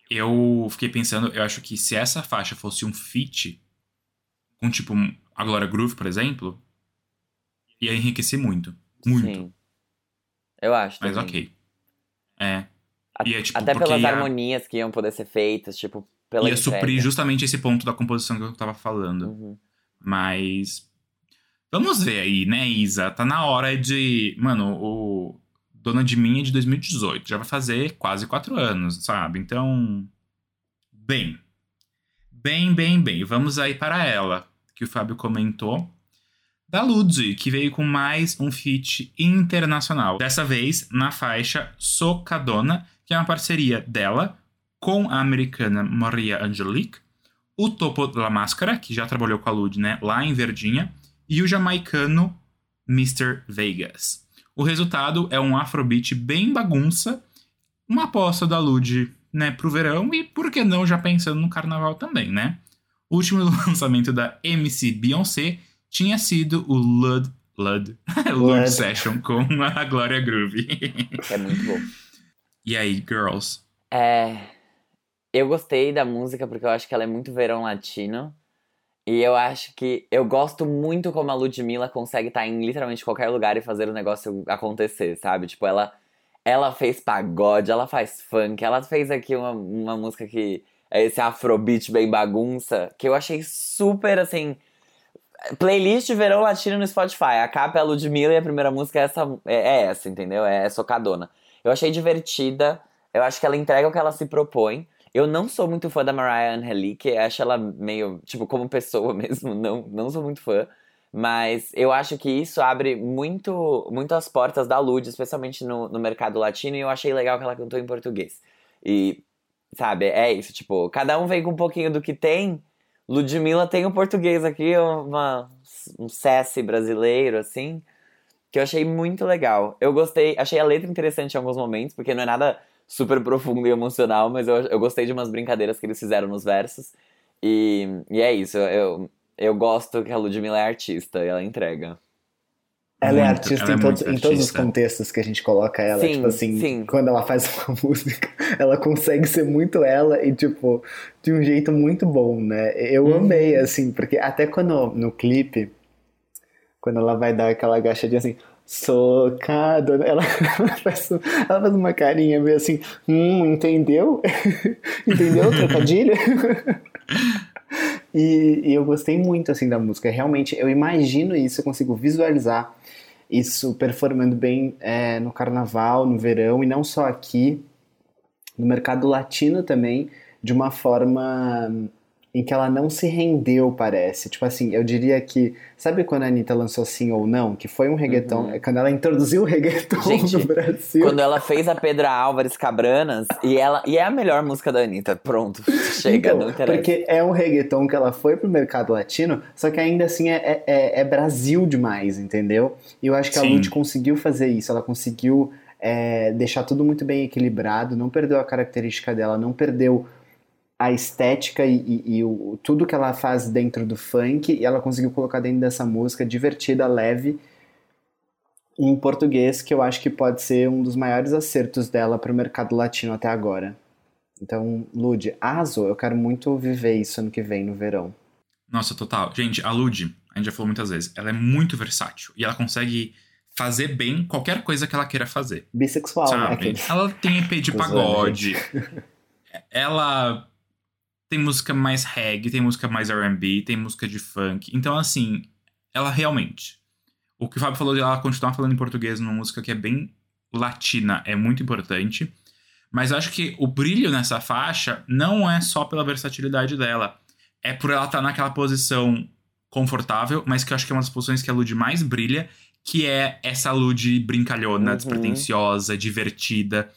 Eu fiquei pensando, eu acho que se essa faixa fosse um feat, com tipo a Glória Groove, por exemplo, ia enriquecer muito. Muito. Sim. Eu acho. Mas também. ok. É. A- é, tipo, Até pelas ia- harmonias que iam poder ser feitas, tipo, pela ia entrega. suprir justamente esse ponto da composição que eu tava falando. Uhum. Mas. Vamos ver aí, né, Isa? Tá na hora de. Mano, o Dona de Mim é de 2018. Já vai fazer quase quatro anos, sabe? Então. Bem. Bem, bem, bem. Vamos aí para ela, que o Fábio comentou. Da Lud, que veio com mais um feat internacional. Dessa vez na faixa Socadona, que é uma parceria dela com a americana Maria Angelique o Topo La Máscara, que já trabalhou com a Lud, né, lá em Verdinha, e o jamaicano Mr. Vegas. O resultado é um afrobeat bem bagunça, uma aposta da Lud, né, pro verão e por que não já pensando no carnaval também, né? O último lançamento da MC Beyoncé tinha sido o Lud Lud, Lud Lud. Session com a Gloria Groove. Que é muito bom. e aí, girls? É. Eu gostei da música porque eu acho que ela é muito verão latino. E eu acho que. Eu gosto muito como a Ludmilla consegue estar em literalmente qualquer lugar e fazer o negócio acontecer, sabe? Tipo, ela. Ela fez pagode, ela faz funk, ela fez aqui uma, uma música que. É esse afrobeat bem bagunça, que eu achei super assim. Playlist Verão Latino no Spotify. A capa é a Ludmilla e a primeira música é essa, é, é essa entendeu? É, é socadona. Eu achei divertida. Eu acho que ela entrega o que ela se propõe. Eu não sou muito fã da Mariah Angelique. Acho ela meio, tipo, como pessoa mesmo. Não, não sou muito fã. Mas eu acho que isso abre muito, muito as portas da Lud, especialmente no, no mercado latino. E eu achei legal que ela cantou em português. E, sabe, é isso. Tipo, cada um vem com um pouquinho do que tem. Ludmilla tem o português aqui, uma, um cesse brasileiro, assim, que eu achei muito legal. Eu gostei, achei a letra interessante em alguns momentos, porque não é nada super profundo e emocional, mas eu, eu gostei de umas brincadeiras que eles fizeram nos versos. E, e é isso, eu, eu gosto que a Ludmilla é artista e ela entrega. Ela é Muito, artista ela é em, todos- muito em todos os contextos que a gente coloca ela. Sim, tipo assim, sim. quando ela faz uma música, ela consegue ser muito ela e, tipo, de um jeito muito bom, né? Eu Uhum. amei, assim, porque até quando no clipe, quando ela vai dar aquela agachadinha assim, socado, ela, ela, faz, ela faz uma carinha meio assim, hum, entendeu? entendeu o trocadilho? E, e eu gostei muito assim da música. Realmente, eu imagino isso, eu consigo visualizar isso performando bem é, no carnaval, no verão, e não só aqui, no mercado latino também, de uma forma em que ela não se rendeu, parece. Tipo assim, eu diria que. Sabe quando a Anitta lançou Sim ou Não? Que foi um reggaeton. Uhum. Quando ela introduziu o reggaeton Gente, no Brasil. Quando ela fez a Pedra Álvares Cabranas, e, ela, e é a melhor música da Anitta. Pronto, chega, Então, não interessa. Porque é um reggaeton que ela foi pro mercado latino, só que ainda assim é, é, é Brasil demais, entendeu? E eu acho que a Sim. Lud conseguiu fazer isso, ela conseguiu é, deixar tudo muito bem equilibrado, não perdeu a característica dela, não perdeu a estética e, e- e o, tudo que ela faz dentro do funk, e ela conseguiu colocar dentro dessa música divertida, leve, em português, que eu acho que pode ser um dos maiores acertos dela pro mercado latino até agora. Então, Lud, arrasou. Eu quero muito viver isso ano que vem, no verão. Nossa, total. Gente, a Lud, a gente já falou muitas vezes, ela é muito versátil. E ela consegue fazer bem qualquer coisa que ela queira fazer. Bissexual, né? sabe? Aquele- Ela tem EP de zoando, pagode. ela tem música mais reggae, tem música mais R&B, tem música de funk. Então, assim, ela realmente... O que o Fábio falou de ela continuar falando em português numa música que é bem latina é muito importante. Mas eu acho que o brilho nessa faixa não é só pela versatilidade dela. É por ela estar naquela posição confortável, mas que eu acho que é uma das posições que a Lud mais brilha, que é essa Lud brincalhona, Uhum. despretensiosa, divertida,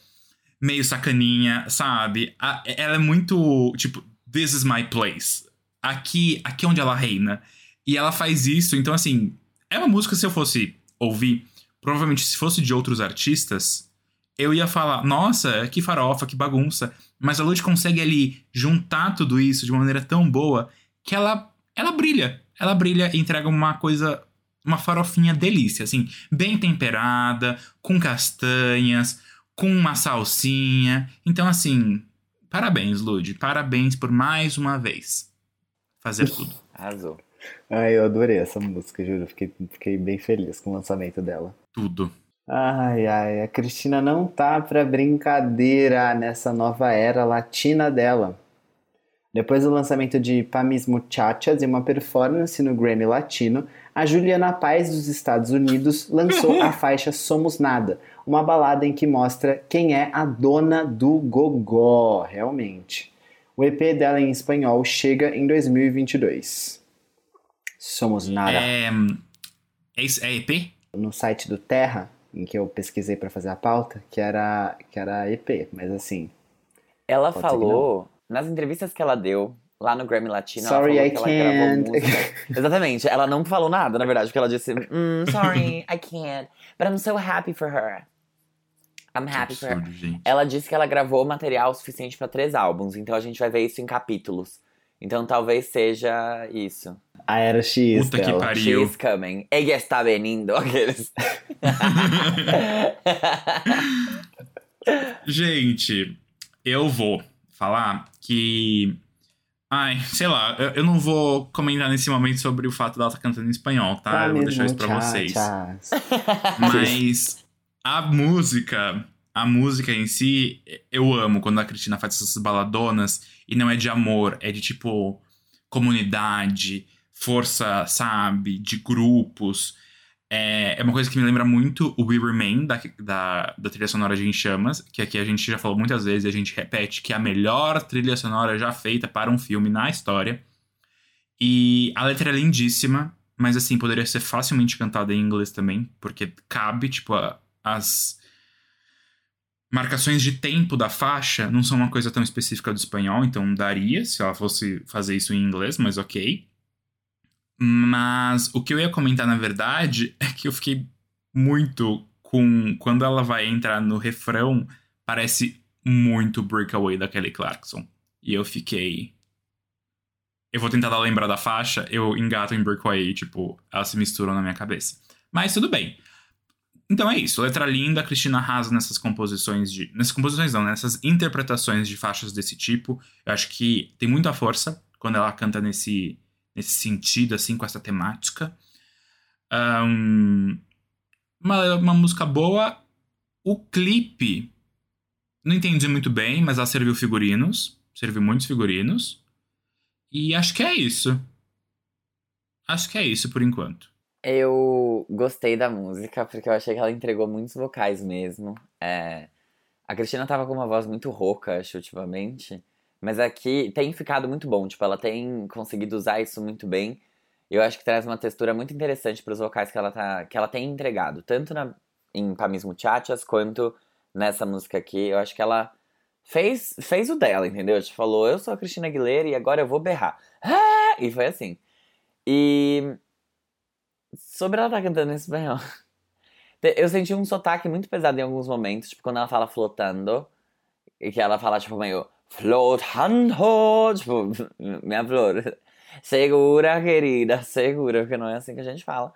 meio sacaninha, sabe? A- ela é muito, tipo, this is my place. Aqui, aqui é onde ela reina. E ela faz isso, então assim, é uma música se eu fosse ouvir, provavelmente se fosse de outros artistas, eu ia falar, nossa, que farofa, que bagunça. Mas a Lud consegue ali juntar tudo isso de uma maneira tão boa que ela, ela brilha. Ela brilha e entrega uma coisa, uma farofinha delícia, assim, bem temperada, com castanhas, com uma salsinha. Então, assim, parabéns, Lud. Parabéns por mais uma vez fazer tudo. Arrasou. Ai, eu adorei essa música, juro. Fiquei, fiquei bem feliz com o lançamento dela. Tudo. Ai, ai, a Cristina não tá pra brincadeira nessa nova era latina dela. Depois do lançamento de Pamis Muchachas e uma performance no Grammy Latino, a Juliana Paz dos Estados Unidos lançou a faixa Somos Nada, uma balada em que mostra quem é a dona do gogó, realmente. O EP dela em espanhol chega em 2022. Somos Nada. É, é, isso- é EP? no site do Terra, em que eu pesquisei pra fazer a pauta, que era, que era EP, mas assim. Ela falou, nas entrevistas que ela deu, lá no Grammy Latino, Sorry, ela I que ela can't. música. Exatamente, ela não falou nada, na verdade, porque ela disse, "Mm, sorry, I can't, but I'm so happy for her. I'm happy for her. Ela disse que ela gravou material suficiente pra três álbuns, então a gente vai ver isso em capítulos. Então talvez seja isso. A era X Puta que dela. pariu. She's coming. Ella está venindo. Aqueles. Gente, eu vou falar que. Ai, sei lá, eu, eu não vou comentar nesse momento sobre o fato dela estar cantando em espanhol, tá? eu vou deixar isso pra vocês. Mas a música, a música em si, eu amo quando a Cristina faz essas baladonas e não é de amor, é de tipo comunidade, força, sabe, de grupos. É, é uma coisa que me lembra muito o We Remain, da, da, da trilha sonora de Em Chamas, que aqui a gente já falou muitas vezes e a gente repete que é a melhor trilha sonora já feita para um filme na história. E a letra é lindíssima, mas assim, poderia ser facilmente cantada em inglês também, porque cabe, tipo, a- as marcações de tempo da faixa não são uma coisa tão específica do espanhol, então daria se ela fosse fazer isso em inglês, mas ok. Mas o que eu ia comentar, na verdade, é que eu fiquei muito com. Quando ela vai entrar no refrão, parece muito Breakaway da Kelly Clarkson. E eu fiquei. Eu vou tentar lembrar da faixa, eu engato em Breakaway, tipo, elas se misturam na minha cabeça. Mas tudo bem. Então é isso, letra linda, Cristina arrasa nessas composições de. Nessas composições não, nessas interpretações de faixas desse tipo. Eu acho que tem muita força quando ela canta nesse, nesse sentido, assim, com essa temática. Ahn, uma, uma música boa. O clipe. Não entendi muito bem, mas ela serviu figurinos. Serviu muitos figurinos. E acho que é isso. Acho que é isso por enquanto. Eu gostei da música, porque eu achei que ela entregou muitos vocais mesmo. É, A Cristina tava com uma voz muito rouca, acho, ultimamente. Mas aqui tem ficado muito bom. Tipo, ela tem conseguido usar isso muito bem. Eu acho que traz uma textura muito interessante pros vocais que ela, tá, que ela tem entregado. Tanto na, em Pamis Muchachas, quanto nessa música aqui. Eu acho que ela fez, fez o dela, entendeu? Tipo, falou, eu sou a Cristina Aguilera e agora eu vou berrar. Ah! E foi assim. E sobre ela estar cantando em espanhol. te- Eu senti um sotaque muito pesado em alguns momentos, tipo quando ela fala flotando, e que ela fala tipo meio flotando, tipo, minha flor. Segura, querida, segura, porque não é assim que a gente fala.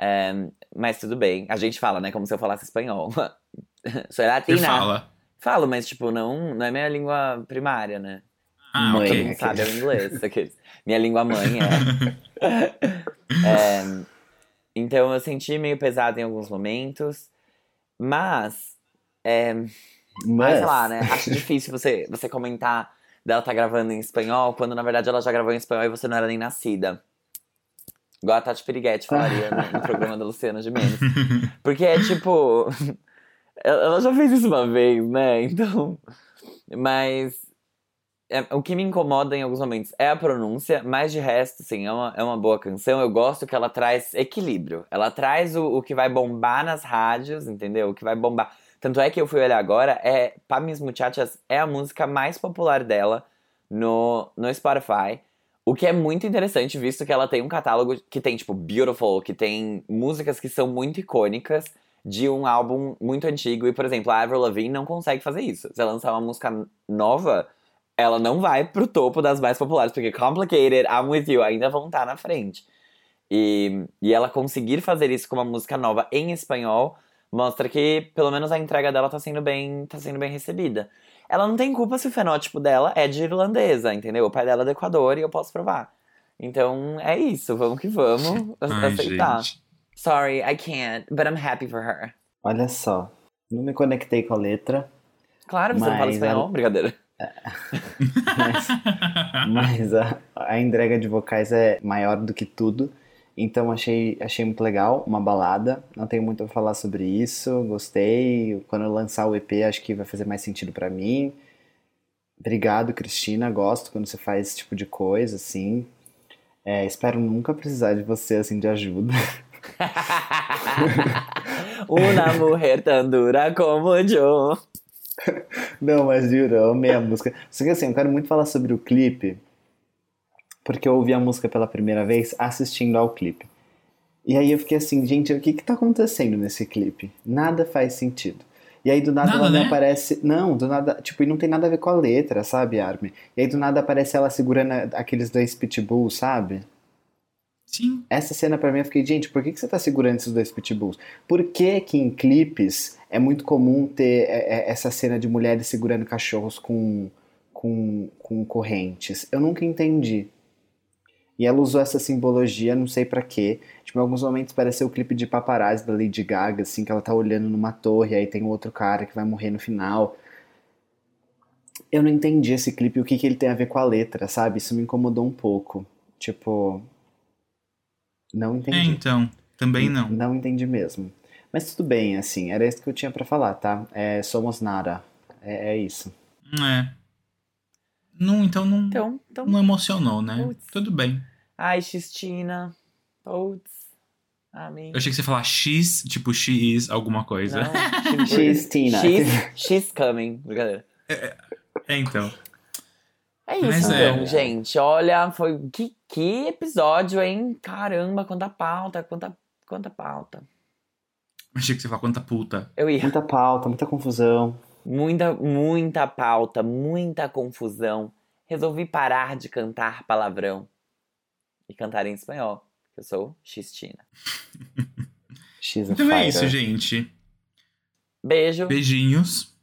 É, mas tudo bem, a gente fala, né, como se eu falasse espanhol. Sou Você latina. fala. Falo, mas, tipo, não, não é minha língua primária, né? Ah, Mãe. Todo ok. mundo sabe, é o inglês. aqueles. Minha língua mãe é. É, Então eu senti meio pesado em alguns momentos. Mas. É, mas, Mas, sei lá, né? Acho difícil você, você comentar dela tá gravando em espanhol, quando na verdade ela já gravou em espanhol e você não era nem nascida. Igual a Tati Piriguete falaria no, no programa da Luciana Gimenez. Porque é tipo. ela ela já fez isso uma vez, né? Então. Mas. é, o que me incomoda em alguns momentos é a pronúncia, mas de resto, sim, é uma, é uma boa canção. Eu gosto que ela traz equilíbrio. Ela traz o, o que vai bombar nas rádios, entendeu? O que vai bombar. Tanto é que eu fui olhar agora, é Pa Mis Muchachas é a música mais popular dela no, no Spotify. O que é muito interessante, visto que ela tem um catálogo que tem, tipo, Beautiful, que tem músicas que são muito icônicas de um álbum muito antigo. E, por exemplo, a Avril Lavigne não consegue fazer isso. Se ela lançar uma música nova, ela não vai pro topo das mais populares, porque Complicated, I'm With You ainda vão estar na frente. E, e ela conseguir fazer isso com uma música nova em espanhol mostra que pelo menos a entrega dela tá sendo bem, tá sendo bem recebida. Ela não tem culpa se o fenótipo dela é de irlandesa, entendeu? O pai dela é do Equador e eu posso provar. Então é isso, vamos que vamos Ai, aceitar. gente. Sorry, I can't, but I'm happy for her. olha só. Não me conectei com a letra, Claro, você não fala espanhol, ela- brincadeira. mas, mas a, a entrega de vocais é maior do que tudo. Então achei, achei muito legal, uma balada. Não tenho muito a falar sobre isso. Gostei. Quando eu lançar o EP, acho que vai fazer mais sentido pra mim. Obrigado, Cristina. Gosto quando você faz esse tipo de coisa, assim. É, espero nunca precisar de você, assim, de ajuda. Una mujer tan dura como yo. Não, mas juro, eu amei a música. Só que assim, eu quero muito falar sobre o clipe, porque eu ouvi a música pela primeira vez assistindo ao clipe. E aí eu fiquei assim, gente, o que que tá acontecendo nesse clipe? Nada faz sentido. E aí do nada Nada, ela me né? aparece. Não, do nada. Tipo, e não tem nada a ver com a letra, sabe, Armin? E aí do nada aparece ela segurando aqueles dois pitbulls, sabe? Sim. Essa cena pra mim eu fiquei, gente, por que, que você tá segurando esses dois pitbulls? Por que que em clipes é muito comum ter é, é, essa cena de mulheres segurando cachorros com, com, com correntes? Eu nunca entendi. E ela usou essa simbologia, não sei pra quê. Tipo, em alguns momentos pareceu o clipe de paparazzi da Lady Gaga, assim, que ela tá olhando numa torre, aí tem um outro cara que vai morrer no final. Eu não entendi esse clipe, o que que ele tem a ver com a letra, sabe? Isso me incomodou um pouco. Tipo, não É, entendi. então. Também não. Não entendi mesmo. Mas tudo bem, assim, era isso que eu tinha pra falar, tá? É, somos nada. É, é isso. É. Não, então não, Então, então. não emocionou, né? Putz. Tudo bem. Ai, Xistina. Putz. Amém. Eu achei que você ia falar X, tipo X is alguma coisa. Não, Cristina. She's, she's coming. Brincadeira. É, então. É isso, Mas é. então, gente. Olha, foi. Que, que episódio, hein? Caramba, quanta pauta, quanta, quanta pauta. Achei que você ia falar quanta puta. Eu ia. Muita pauta, muita confusão. Muita, muita pauta, muita confusão. Resolvi parar de cantar palavrão e cantar em espanhol. Eu sou Xistina. X Então é isso, gente. Beijo. Beijinhos.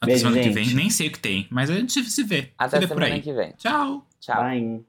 Até Beijo, semana que gente. vem. Nem sei o que tem, mas a gente se vê. Até se vê por semana aí. que vem. Tchau. Tchau. Bye.